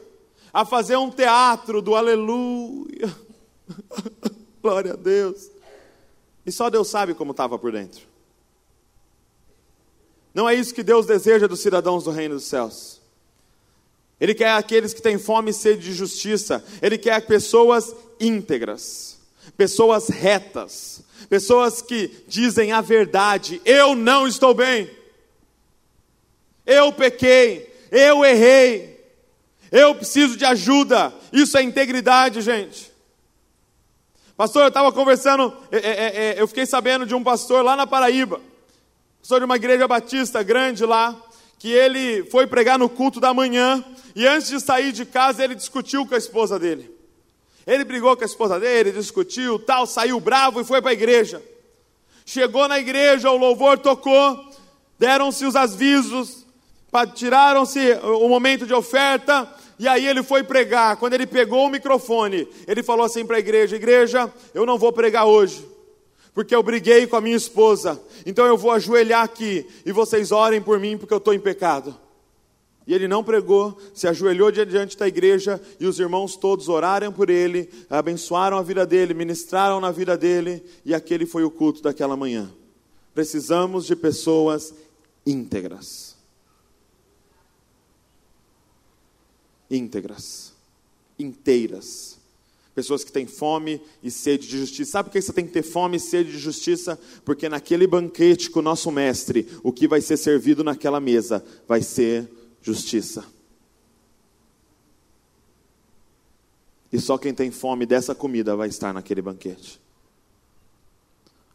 a fazer um teatro do aleluia. Glória a Deus. E só Deus sabe como estava por dentro. Não é isso que Deus deseja dos cidadãos do reino dos céus. Ele quer aqueles que têm fome e sede de justiça. Ele quer pessoas íntegras, pessoas retas, pessoas que dizem a verdade. Eu não estou bem. Eu pequei. Eu errei. Eu preciso de ajuda. Isso é integridade, gente. Pastor, eu estava conversando, é, é, é, eu fiquei sabendo de um pastor lá na Paraíba, pastor de uma igreja batista grande lá, que ele foi pregar no culto da manhã e antes de sair de casa ele discutiu com a esposa dele. Ele brigou com a esposa dele, discutiu, tal, saiu bravo e foi para a igreja. Chegou na igreja, o louvor tocou, deram-se os avisos, tiraram-se o momento de oferta, e aí ele foi pregar. Quando ele pegou o microfone, ele falou assim para a igreja: Igreja, eu não vou pregar hoje, porque eu briguei com a minha esposa. Então eu vou ajoelhar aqui e vocês orem por mim, porque eu estou em pecado. E ele não pregou, se ajoelhou diante da igreja e os irmãos todos oraram por ele, abençoaram a vida dele, ministraram na vida dele, e aquele foi o culto daquela manhã. Precisamos de pessoas íntegras. Íntegras, inteiras. Pessoas que têm fome e sede de justiça. Sabe por que você tem que ter fome e sede de justiça? Porque naquele banquete com o nosso mestre, o que vai ser servido naquela mesa vai ser justiça. E só quem tem fome dessa comida vai estar naquele banquete.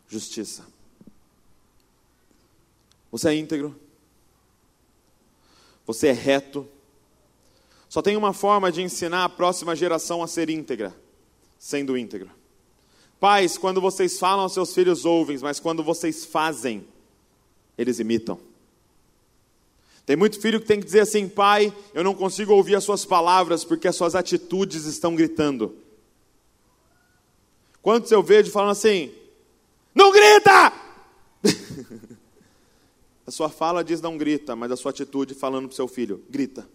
Justiça. Você é íntegro? Você é reto? Só tem uma forma de ensinar a próxima geração a ser íntegra sendo íntegro. Pais, quando vocês falam, seus filhos ouvem, mas quando vocês fazem, eles imitam. Tem muito filho que tem que dizer assim: pai, eu não consigo ouvir as suas palavras porque as suas atitudes estão gritando. Quantos eu vejo falando assim: não grita! a sua fala diz não grita, mas a sua atitude falando para o seu filho: grita.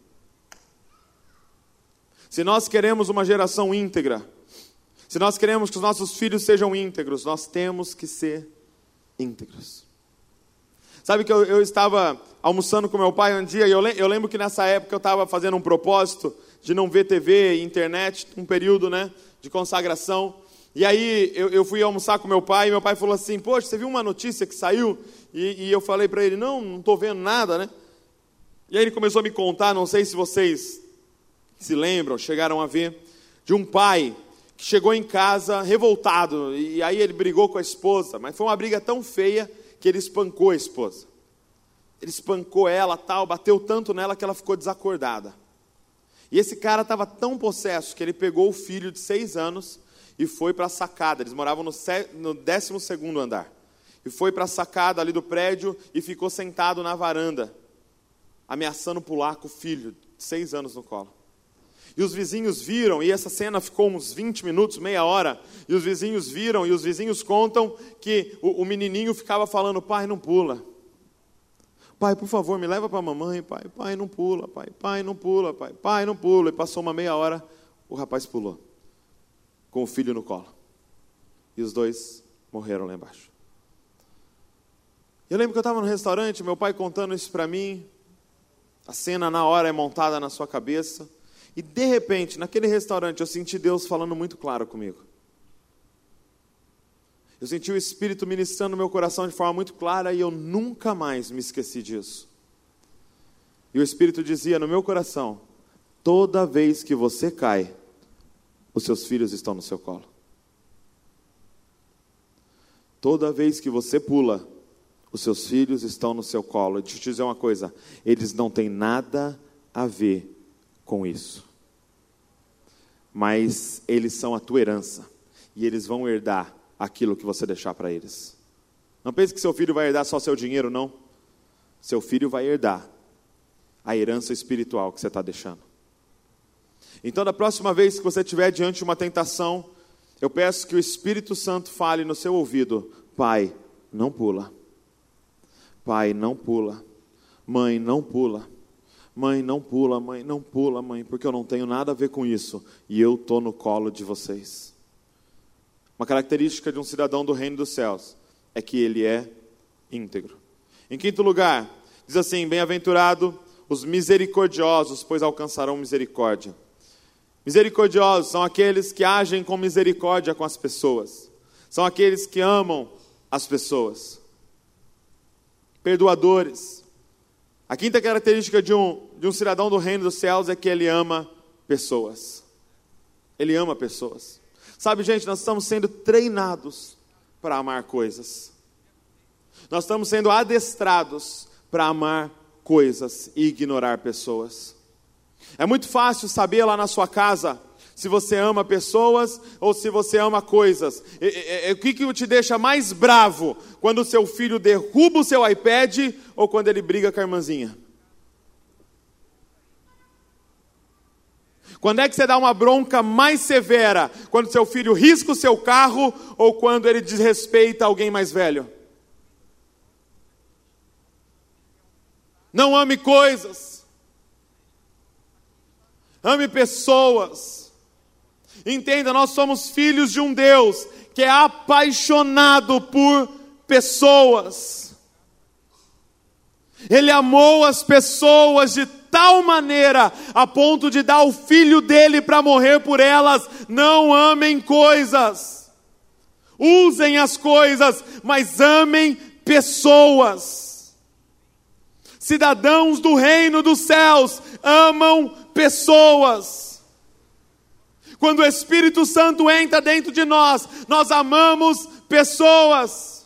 Se nós queremos uma geração íntegra, se nós queremos que os nossos filhos sejam íntegros, nós temos que ser íntegros. Sabe que eu, eu estava almoçando com meu pai um dia e eu, eu lembro que nessa época eu estava fazendo um propósito de não ver TV e internet, um período né, de consagração. E aí eu, eu, fui almoçar com meu pai e meu pai falou assim: Poxa, você viu uma notícia que saiu? E, e eu falei para ele: Não, não estou vendo nada, né? E aí ele começou a me contar, não sei se vocês se lembram, chegaram a ver, de um pai que chegou em casa revoltado, e aí ele brigou com a esposa, mas foi uma briga tão feia que ele espancou a esposa. Ele espancou ela, tal, bateu tanto nela que ela ficou desacordada. E esse cara estava tão possesso que ele pegou o filho de seis anos e foi para a sacada. Eles moravam no, no 12 segundo andar. E foi para a sacada ali do prédio e ficou sentado na varanda, ameaçando pular com o filho de seis anos no colo. E os vizinhos viram, e essa cena ficou uns 20 minutos, meia hora, e os vizinhos viram, e os vizinhos contam que o, o menininho ficava falando: Pai, não pula. Pai, por favor, me leva para a mamãe, pai. Pai, não pula, pai. Pai, não pula, pai. Pai, não pula. E passou uma meia hora, o rapaz pulou, com o filho no colo. E os dois morreram lá embaixo. Eu lembro que eu estava no restaurante, meu pai contando isso para mim. A cena na hora é montada na sua cabeça. E de repente, naquele restaurante, eu senti Deus falando muito claro comigo. Eu senti o Espírito ministrando no meu coração de forma muito clara e eu nunca mais me esqueci disso. E o Espírito dizia no meu coração: toda vez que você cai, os seus filhos estão no seu colo. Toda vez que você pula, os seus filhos estão no seu colo. Deixa eu te dizer uma coisa: eles não têm nada a ver com isso. Mas eles são a tua herança e eles vão herdar aquilo que você deixar para eles. Não pense que seu filho vai herdar só seu dinheiro, não. Seu filho vai herdar a herança espiritual que você está deixando. Então, da próxima vez que você estiver diante de uma tentação, eu peço que o Espírito Santo fale no seu ouvido: Pai, não pula. Pai, não pula. Mãe, não pula. Mãe, não pula, mãe, não pula, mãe, porque eu não tenho nada a ver com isso e eu estou no colo de vocês. Uma característica de um cidadão do reino dos céus é que ele é íntegro. Em quinto lugar, diz assim: Bem-aventurado os misericordiosos, pois alcançarão misericórdia. Misericordiosos são aqueles que agem com misericórdia com as pessoas, são aqueles que amam as pessoas. Perdoadores a quinta característica de um, de um cidadão do reino dos céus é que ele ama pessoas. Ele ama pessoas. Sabe, gente, nós estamos sendo treinados para amar coisas. Nós estamos sendo adestrados para amar coisas e ignorar pessoas. É muito fácil saber lá na sua casa se você ama pessoas ou se você ama coisas. o que, que te deixa mais bravo? Quando o seu filho derruba o seu iPad ou quando ele briga com a irmãzinha? Quando é que você dá uma bronca mais severa? Quando seu filho risca o seu carro ou quando ele desrespeita alguém mais velho? Não ame coisas. ame pessoas. Entenda, nós somos filhos de um Deus que é apaixonado por pessoas. Ele amou as pessoas de tal maneira a ponto de dar o filho dele para morrer por elas. Não amem coisas. Usem as coisas, mas amem pessoas. Cidadãos do reino dos céus amam pessoas. Quando o Espírito Santo entra dentro de nós, nós amamos pessoas.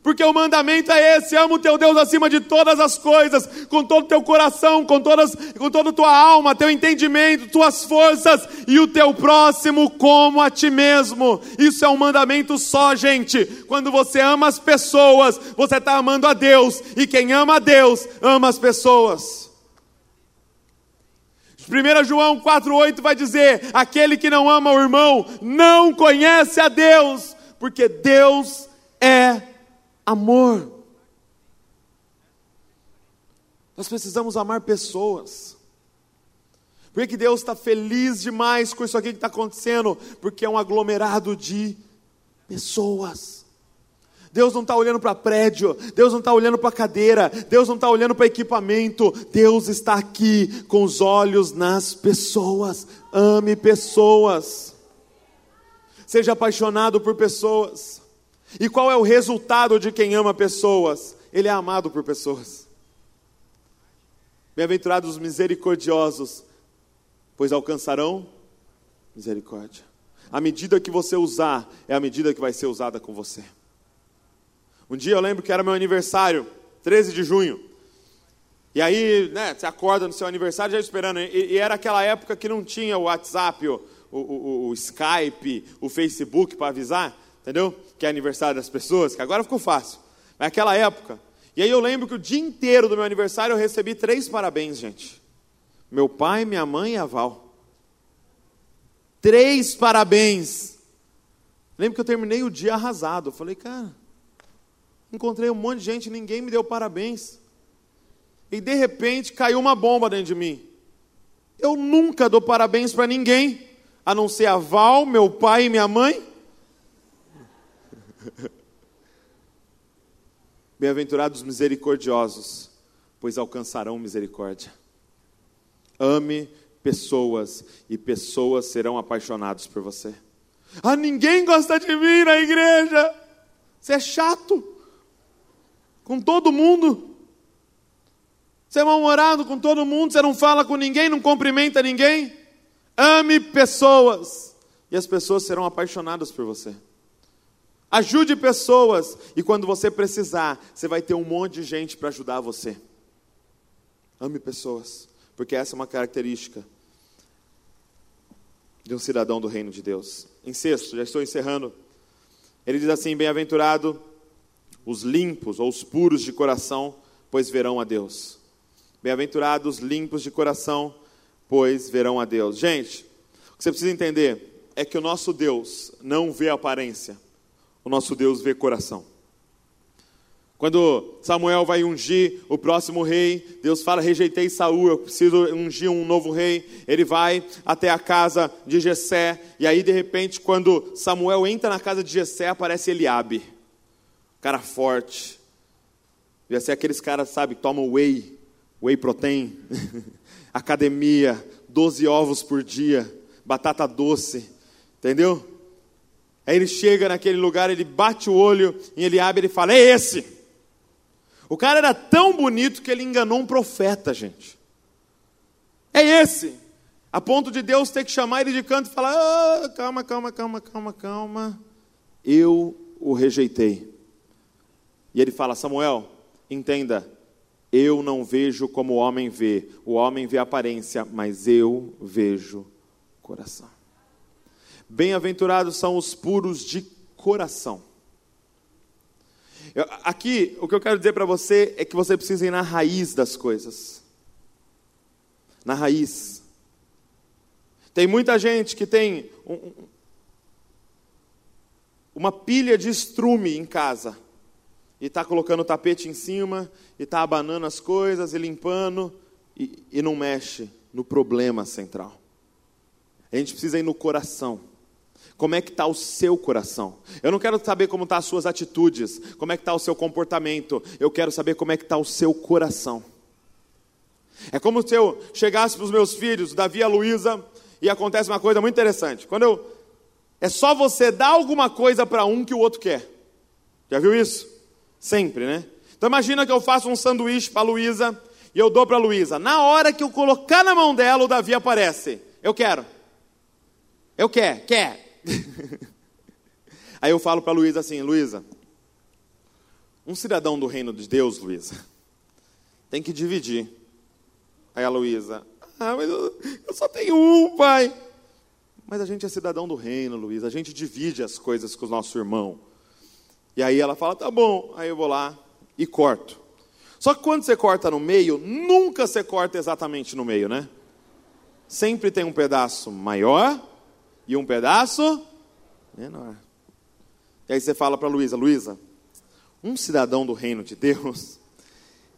Porque o mandamento é esse: ama o teu Deus acima de todas as coisas, com todo o teu coração, com, todas, com toda a tua alma, teu entendimento, tuas forças, e o teu próximo como a ti mesmo. Isso é um mandamento só, gente. Quando você ama as pessoas, você está amando a Deus, e quem ama a Deus, ama as pessoas. 1 João 4,8 vai dizer: aquele que não ama o irmão não conhece a Deus, porque Deus é amor. Nós precisamos amar pessoas. Por que, que Deus está feliz demais com isso aqui que está acontecendo? Porque é um aglomerado de pessoas. Deus não está olhando para prédio, Deus não está olhando para cadeira, Deus não está olhando para equipamento, Deus está aqui com os olhos nas pessoas. Ame pessoas, seja apaixonado por pessoas. E qual é o resultado de quem ama pessoas? Ele é amado por pessoas. Bem-aventurados os misericordiosos, pois alcançarão misericórdia. A medida que você usar é a medida que vai ser usada com você. Um dia eu lembro que era meu aniversário, 13 de junho. E aí, né, você acorda no seu aniversário já esperando. E, e era aquela época que não tinha o WhatsApp, o, o, o, o Skype, o Facebook para avisar entendeu? Que é aniversário das pessoas, que agora ficou fácil. Mas naquela época. E aí eu lembro que o dia inteiro do meu aniversário eu recebi três parabéns, gente. Meu pai, minha mãe e a Val. Três parabéns. Lembro que eu terminei o dia arrasado. Eu falei, cara, encontrei um monte de gente, ninguém me deu parabéns. E de repente caiu uma bomba dentro de mim. Eu nunca dou parabéns para ninguém, a não ser a Val, meu pai e minha mãe. Bem-aventurados misericordiosos, pois alcançarão misericórdia. Ame pessoas e pessoas serão apaixonados por você. Ah, ninguém gosta de mim na igreja. Você é chato com todo mundo. Você é mal-humorado com todo mundo, você não fala com ninguém, não cumprimenta ninguém. Ame pessoas e as pessoas serão apaixonadas por você. Ajude pessoas e quando você precisar, você vai ter um monte de gente para ajudar você. Ame pessoas, porque essa é uma característica de um cidadão do reino de Deus. Em sexto, já estou encerrando. Ele diz assim: Bem-aventurado os limpos ou os puros de coração, pois verão a Deus. Bem-aventurados os limpos de coração, pois verão a Deus. Gente, o que você precisa entender é que o nosso Deus não vê aparência o nosso Deus vê coração. Quando Samuel vai ungir o próximo rei, Deus fala: rejeitei Saul, eu preciso ungir um novo rei. Ele vai até a casa de Jessé, e aí de repente, quando Samuel entra na casa de Jessé, aparece Eliabe, cara forte. Devia ser aqueles caras, sabe, tomam whey, whey protein, academia, 12 ovos por dia, batata doce, entendeu? Aí ele chega naquele lugar, ele bate o olho em Eliabe, ele fala: "É esse". O cara era tão bonito que ele enganou um profeta, gente. É esse. A ponto de Deus ter que chamar ele de canto e falar: oh, calma, calma, calma, calma, calma. Eu o rejeitei. E ele fala: Samuel, entenda, eu não vejo como o homem vê. O homem vê a aparência, mas eu vejo coração. Bem-aventurados são os puros de coração. Aqui, o que eu quero dizer para você é que você precisa ir na raiz das coisas. Na raiz. Tem muita gente que tem um, uma pilha de estrume em casa e está colocando o tapete em cima e está abanando as coisas e limpando e, e não mexe no problema central. A gente precisa ir no coração. Como é que está o seu coração? Eu não quero saber como estão tá as suas atitudes, como é que está o seu comportamento. Eu quero saber como é que está o seu coração. É como se eu chegasse para os meus filhos, Davi e a Luísa, e acontece uma coisa muito interessante. Quando eu é só você dar alguma coisa para um que o outro quer. Já viu isso? Sempre, né? Então imagina que eu faço um sanduíche para Luísa e eu dou para a Luísa. Na hora que eu colocar na mão dela, o Davi aparece. Eu quero. Eu quero, quer. Aí eu falo para a Luísa assim, Luísa, um cidadão do reino de Deus, Luísa, tem que dividir. Aí a Luísa, ah, mas eu, eu só tenho um, pai. Mas a gente é cidadão do reino, Luísa, a gente divide as coisas com o nosso irmão. E aí ela fala, tá bom. Aí eu vou lá e corto. Só que quando você corta no meio, nunca você corta exatamente no meio, né? Sempre tem um pedaço maior e um pedaço menor. E aí você fala para Luísa, Luísa, um cidadão do reino de Deus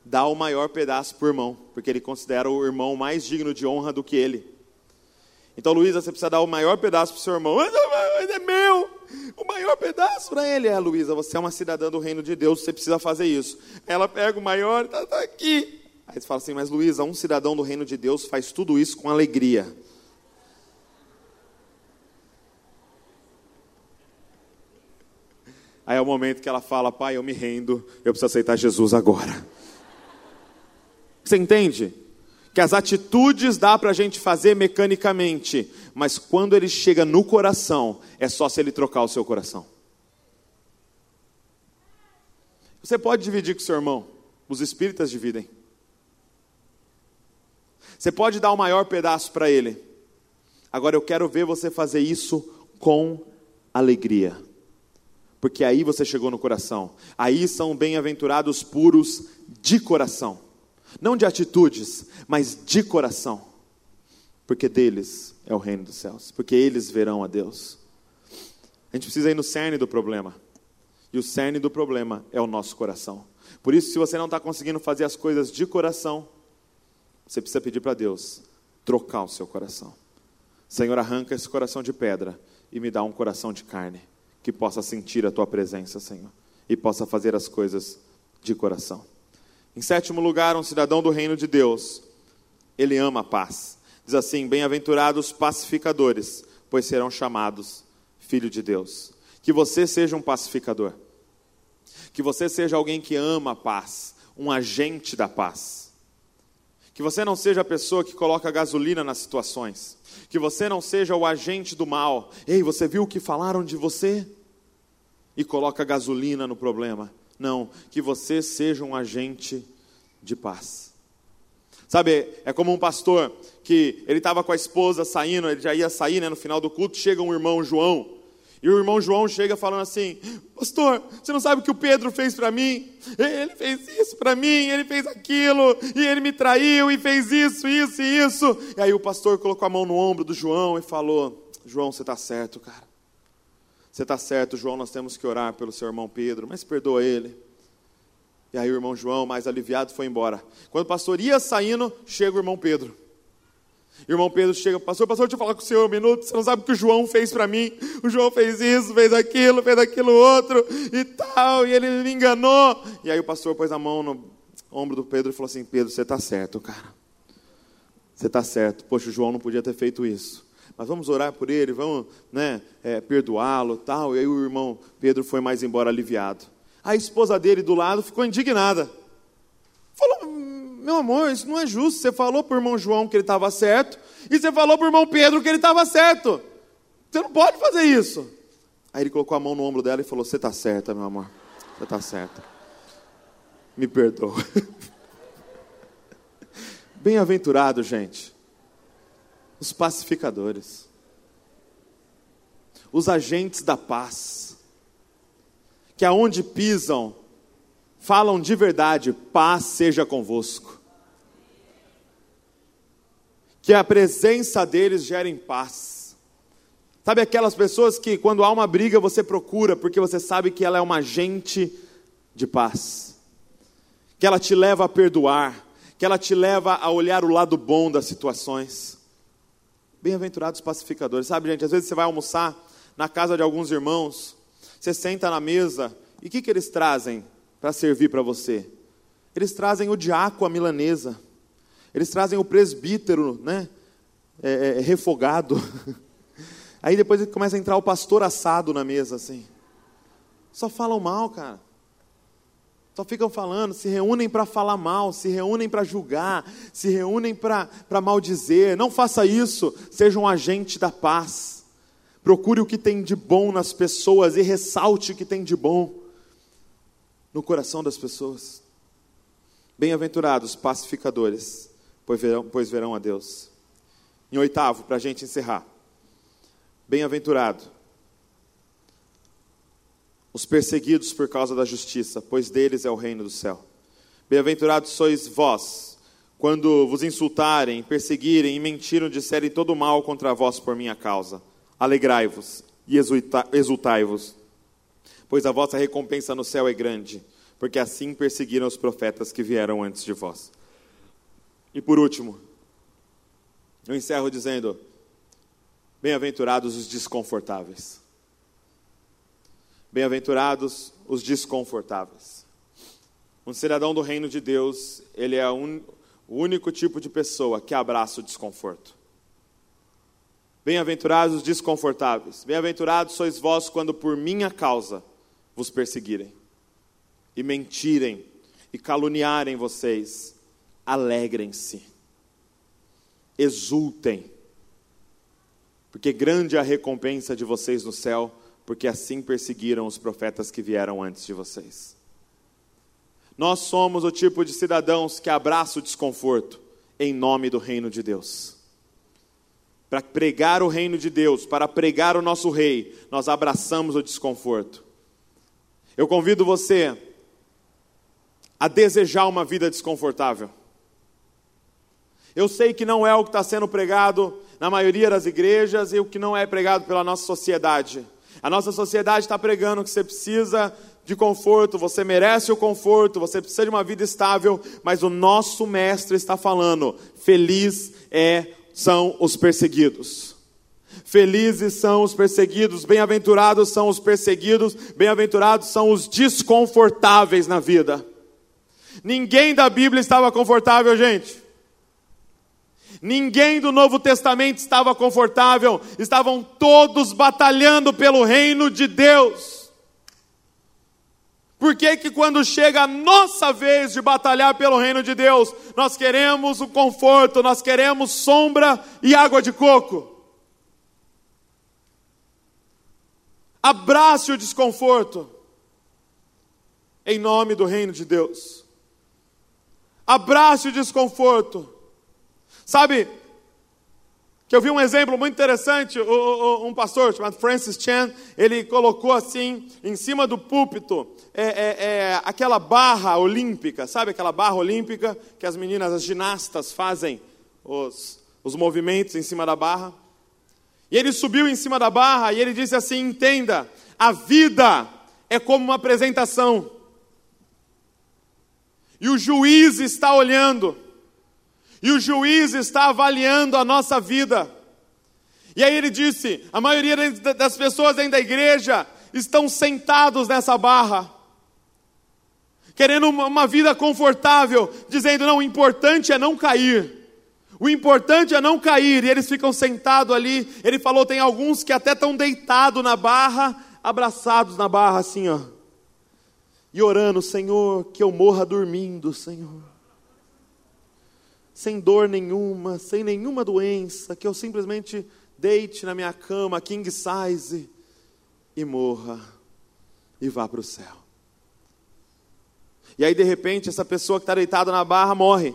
dá o maior pedaço para o irmão, porque ele considera o irmão mais digno de honra do que ele. Então, Luísa, você precisa dar o maior pedaço para o seu irmão. Mas, mas é meu! O maior pedaço para ele é, Luísa, você é uma cidadã do reino de Deus, você precisa fazer isso. Ela pega o maior, está tá aqui. Aí você fala assim, mas Luísa, um cidadão do reino de Deus faz tudo isso com alegria. Aí é o momento que ela fala, pai, eu me rendo, eu preciso aceitar Jesus agora. Você entende? Que as atitudes dá para a gente fazer mecanicamente, mas quando ele chega no coração, é só se ele trocar o seu coração. Você pode dividir com seu irmão, os espíritas dividem. Você pode dar o maior pedaço para ele. Agora eu quero ver você fazer isso com alegria. Porque aí você chegou no coração. Aí são bem-aventurados puros de coração não de atitudes, mas de coração, porque deles é o reino dos céus, porque eles verão a Deus. A gente precisa ir no cerne do problema, e o cerne do problema é o nosso coração. Por isso, se você não está conseguindo fazer as coisas de coração, você precisa pedir para Deus trocar o seu coração. Senhor, arranca esse coração de pedra e me dá um coração de carne, que possa sentir a tua presença, Senhor, e possa fazer as coisas de coração. Em sétimo lugar, um cidadão do reino de Deus, ele ama a paz. Diz assim: Bem-aventurados pacificadores, pois serão chamados filho de Deus. Que você seja um pacificador. Que você seja alguém que ama a paz, um agente da paz. Que você não seja a pessoa que coloca gasolina nas situações. Que você não seja o agente do mal. Ei, você viu o que falaram de você? E coloca gasolina no problema. Não, que você seja um agente de paz. Sabe, é como um pastor que ele estava com a esposa saindo, ele já ia sair né, no final do culto, chega um irmão João, e o irmão João chega falando assim: Pastor, você não sabe o que o Pedro fez para mim? Ele fez isso para mim, ele fez aquilo, e ele me traiu, e fez isso, isso e isso. E aí o pastor colocou a mão no ombro do João e falou: João, você está certo, cara. Você está certo, João, nós temos que orar pelo seu irmão Pedro, mas perdoa ele. E aí o irmão João, mais aliviado, foi embora. Quando o pastor ia saindo, chega o irmão Pedro. E o irmão Pedro chega, pastor, pastor, deixa eu falar com o senhor um minuto, você não sabe o que o João fez para mim. O João fez isso, fez aquilo, fez aquilo outro e tal, e ele me enganou. E aí o pastor pôs a mão no ombro do Pedro e falou assim: Pedro, você está certo, cara. Você está certo. Poxa, o João não podia ter feito isso mas vamos orar por ele, vamos né, é, perdoá-lo tal. E aí o irmão Pedro foi mais embora aliviado. A esposa dele do lado ficou indignada. Falou, meu amor, isso não é justo. Você falou para o irmão João que ele estava certo, e você falou para o irmão Pedro que ele estava certo. Você não pode fazer isso. Aí ele colocou a mão no ombro dela e falou: Você está certa, meu amor. Você está certa. Me perdoa. Bem-aventurado, gente os pacificadores, os agentes da paz, que aonde pisam, falam de verdade: paz seja convosco. Que a presença deles gere paz. Sabe aquelas pessoas que, quando há uma briga, você procura, porque você sabe que ela é uma agente de paz, que ela te leva a perdoar, que ela te leva a olhar o lado bom das situações. Bem-aventurados pacificadores. Sabe, gente, às vezes você vai almoçar na casa de alguns irmãos, você senta na mesa, e o que, que eles trazem para servir para você? Eles trazem o diácono a milanesa, eles trazem o presbítero, né? É, é, é refogado. Aí depois começa a entrar o pastor assado na mesa, assim. Só falam mal, cara. Só ficam falando, se reúnem para falar mal, se reúnem para julgar, se reúnem para maldizer. Não faça isso, seja um agente da paz. Procure o que tem de bom nas pessoas e ressalte o que tem de bom no coração das pessoas. Bem-aventurados pacificadores, pois verão, pois verão a Deus. Em oitavo, para a gente encerrar. Bem-aventurado os perseguidos por causa da justiça, pois deles é o reino do céu. Bem-aventurados sois vós, quando vos insultarem, perseguirem e mentiram, disserem todo mal contra vós por minha causa. Alegrai-vos e exultai-vos, pois a vossa recompensa no céu é grande, porque assim perseguiram os profetas que vieram antes de vós. E por último, eu encerro dizendo: Bem-aventurados os desconfortáveis. Bem-aventurados os desconfortáveis. Um cidadão do reino de Deus, ele é o único tipo de pessoa que abraça o desconforto. Bem-aventurados os desconfortáveis. Bem-aventurados sois vós quando por minha causa vos perseguirem e mentirem e caluniarem vocês. Alegrem-se, exultem, porque grande é a recompensa de vocês no céu porque assim perseguiram os profetas que vieram antes de vocês. Nós somos o tipo de cidadãos que abraça o desconforto em nome do reino de Deus. Para pregar o reino de Deus, para pregar o nosso rei, nós abraçamos o desconforto. Eu convido você a desejar uma vida desconfortável. Eu sei que não é o que está sendo pregado na maioria das igrejas e o que não é pregado pela nossa sociedade. A nossa sociedade está pregando que você precisa de conforto, você merece o conforto, você precisa de uma vida estável, mas o nosso mestre está falando: feliz é são os perseguidos. Felizes são os perseguidos, bem-aventurados são os perseguidos, bem-aventurados são os desconfortáveis na vida. Ninguém da Bíblia estava confortável, gente. Ninguém do Novo Testamento estava confortável, estavam todos batalhando pelo reino de Deus. Por que que quando chega a nossa vez de batalhar pelo reino de Deus, nós queremos o conforto, nós queremos sombra e água de coco? Abrace o desconforto, em nome do reino de Deus. Abrace o desconforto Sabe, que eu vi um exemplo muito interessante, um pastor chamado Francis Chan, ele colocou assim, em cima do púlpito, é, é, é, aquela barra olímpica, sabe aquela barra olímpica que as meninas, as ginastas fazem os, os movimentos em cima da barra? E ele subiu em cima da barra e ele disse assim: entenda, a vida é como uma apresentação, e o juiz está olhando, e o juiz está avaliando a nossa vida. E aí ele disse: a maioria das pessoas dentro da igreja estão sentados nessa barra, querendo uma vida confortável, dizendo: não, o importante é não cair. O importante é não cair, e eles ficam sentados ali. Ele falou: tem alguns que até estão deitados na barra, abraçados na barra, assim, ó, e orando: Senhor, que eu morra dormindo, Senhor sem dor nenhuma, sem nenhuma doença, que eu simplesmente deite na minha cama, king size, e morra e vá para o céu. E aí, de repente, essa pessoa que está deitada na barra morre.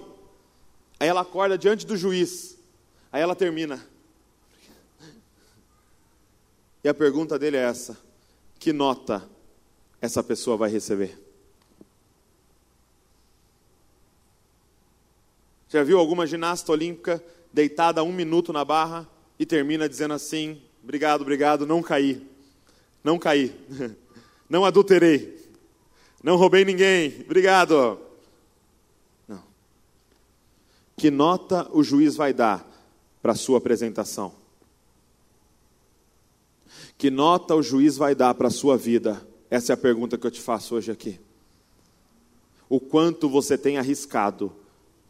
Aí ela acorda diante do juiz. Aí ela termina. E a pergunta dele é essa: que nota essa pessoa vai receber? Já viu alguma ginasta olímpica deitada um minuto na barra e termina dizendo assim: obrigado, obrigado, não caí, não caí, não adulterei, não roubei ninguém, obrigado. Não. Que nota o juiz vai dar para a sua apresentação? Que nota o juiz vai dar para a sua vida? Essa é a pergunta que eu te faço hoje aqui. O quanto você tem arriscado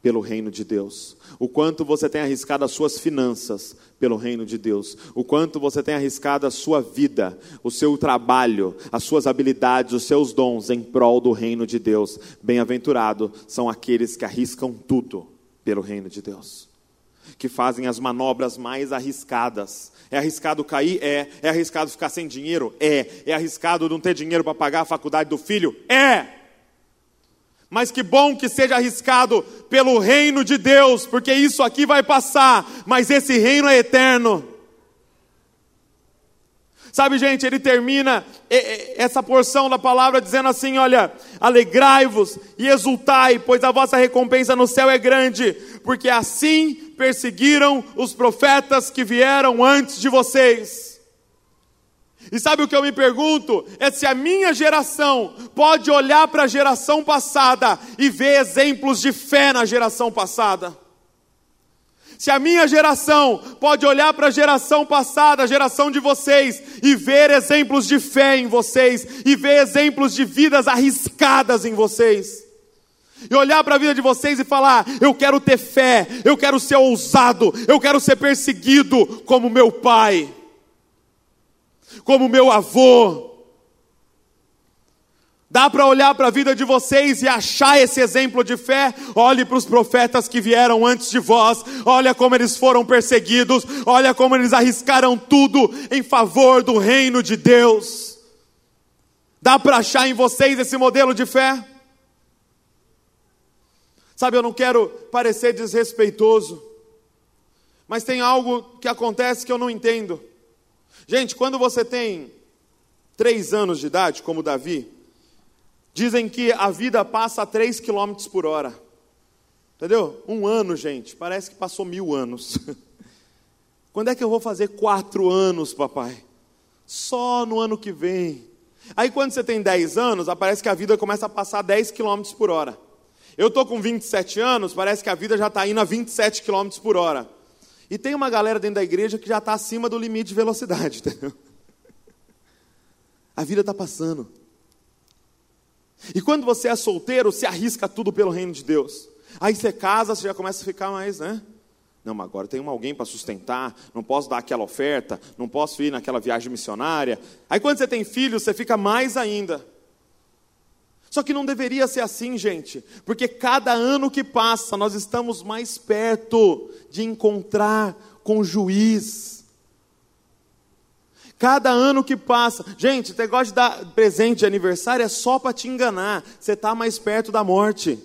pelo reino de Deus, o quanto você tem arriscado as suas finanças pelo reino de Deus, o quanto você tem arriscado a sua vida, o seu trabalho, as suas habilidades, os seus dons em prol do reino de Deus. Bem-aventurado são aqueles que arriscam tudo pelo reino de Deus, que fazem as manobras mais arriscadas. É arriscado cair? É. É arriscado ficar sem dinheiro? É. É arriscado não ter dinheiro para pagar a faculdade do filho? É. Mas que bom que seja arriscado pelo reino de Deus, porque isso aqui vai passar, mas esse reino é eterno. Sabe, gente, ele termina essa porção da palavra dizendo assim: olha, alegrai-vos e exultai, pois a vossa recompensa no céu é grande, porque assim perseguiram os profetas que vieram antes de vocês. E sabe o que eu me pergunto? É se a minha geração pode olhar para a geração passada e ver exemplos de fé na geração passada. Se a minha geração pode olhar para a geração passada, a geração de vocês, e ver exemplos de fé em vocês, e ver exemplos de vidas arriscadas em vocês, e olhar para a vida de vocês e falar: eu quero ter fé, eu quero ser ousado, eu quero ser perseguido como meu pai como meu avô. Dá para olhar para a vida de vocês e achar esse exemplo de fé? Olhe para os profetas que vieram antes de vós, olha como eles foram perseguidos, olha como eles arriscaram tudo em favor do reino de Deus. Dá para achar em vocês esse modelo de fé? Sabe, eu não quero parecer desrespeitoso, mas tem algo que acontece que eu não entendo. Gente, quando você tem três anos de idade, como Davi, dizem que a vida passa a três quilômetros por hora. Entendeu? Um ano, gente, parece que passou mil anos. Quando é que eu vou fazer quatro anos, papai? Só no ano que vem. Aí quando você tem 10 anos, parece que a vida começa a passar 10 quilômetros por hora. Eu estou com 27 anos, parece que a vida já está indo a 27 quilômetros por hora. E tem uma galera dentro da igreja que já está acima do limite de velocidade, entendeu? A vida está passando. E quando você é solteiro, você arrisca tudo pelo reino de Deus. Aí você casa, você já começa a ficar mais, né? Não, mas agora tem alguém para sustentar, não posso dar aquela oferta, não posso ir naquela viagem missionária. Aí quando você tem filho, você fica mais ainda. Só que não deveria ser assim, gente, porque cada ano que passa nós estamos mais perto de encontrar com o juiz. Cada ano que passa, gente, você gosta de dar presente de aniversário é só para te enganar, você está mais perto da morte.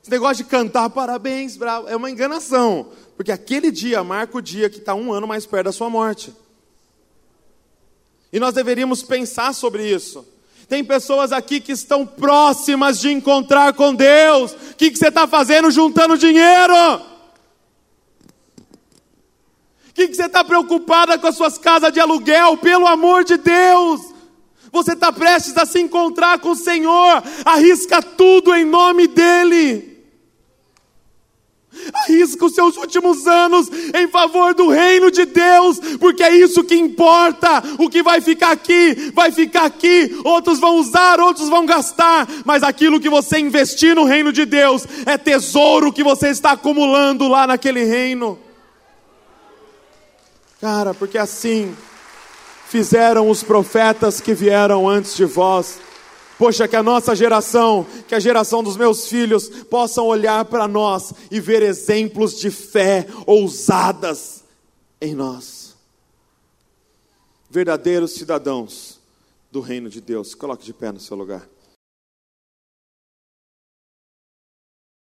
Esse negócio de cantar parabéns, bravo, é uma enganação, porque aquele dia marca o dia que está um ano mais perto da sua morte. E nós deveríamos pensar sobre isso. Tem pessoas aqui que estão próximas de encontrar com Deus. O que, que você está fazendo juntando dinheiro? O que, que você está preocupada com as suas casas de aluguel? Pelo amor de Deus! Você está prestes a se encontrar com o Senhor. Arrisca tudo em nome dEle. Arrisca os seus últimos anos em favor do reino de Deus, porque é isso que importa. O que vai ficar aqui, vai ficar aqui. Outros vão usar, outros vão gastar. Mas aquilo que você investir no reino de Deus é tesouro que você está acumulando lá naquele reino. Cara, porque assim fizeram os profetas que vieram antes de vós. Poxa, que a nossa geração, que a geração dos meus filhos possam olhar para nós e ver exemplos de fé ousadas em nós. Verdadeiros cidadãos do reino de Deus. Coloque de pé no seu lugar.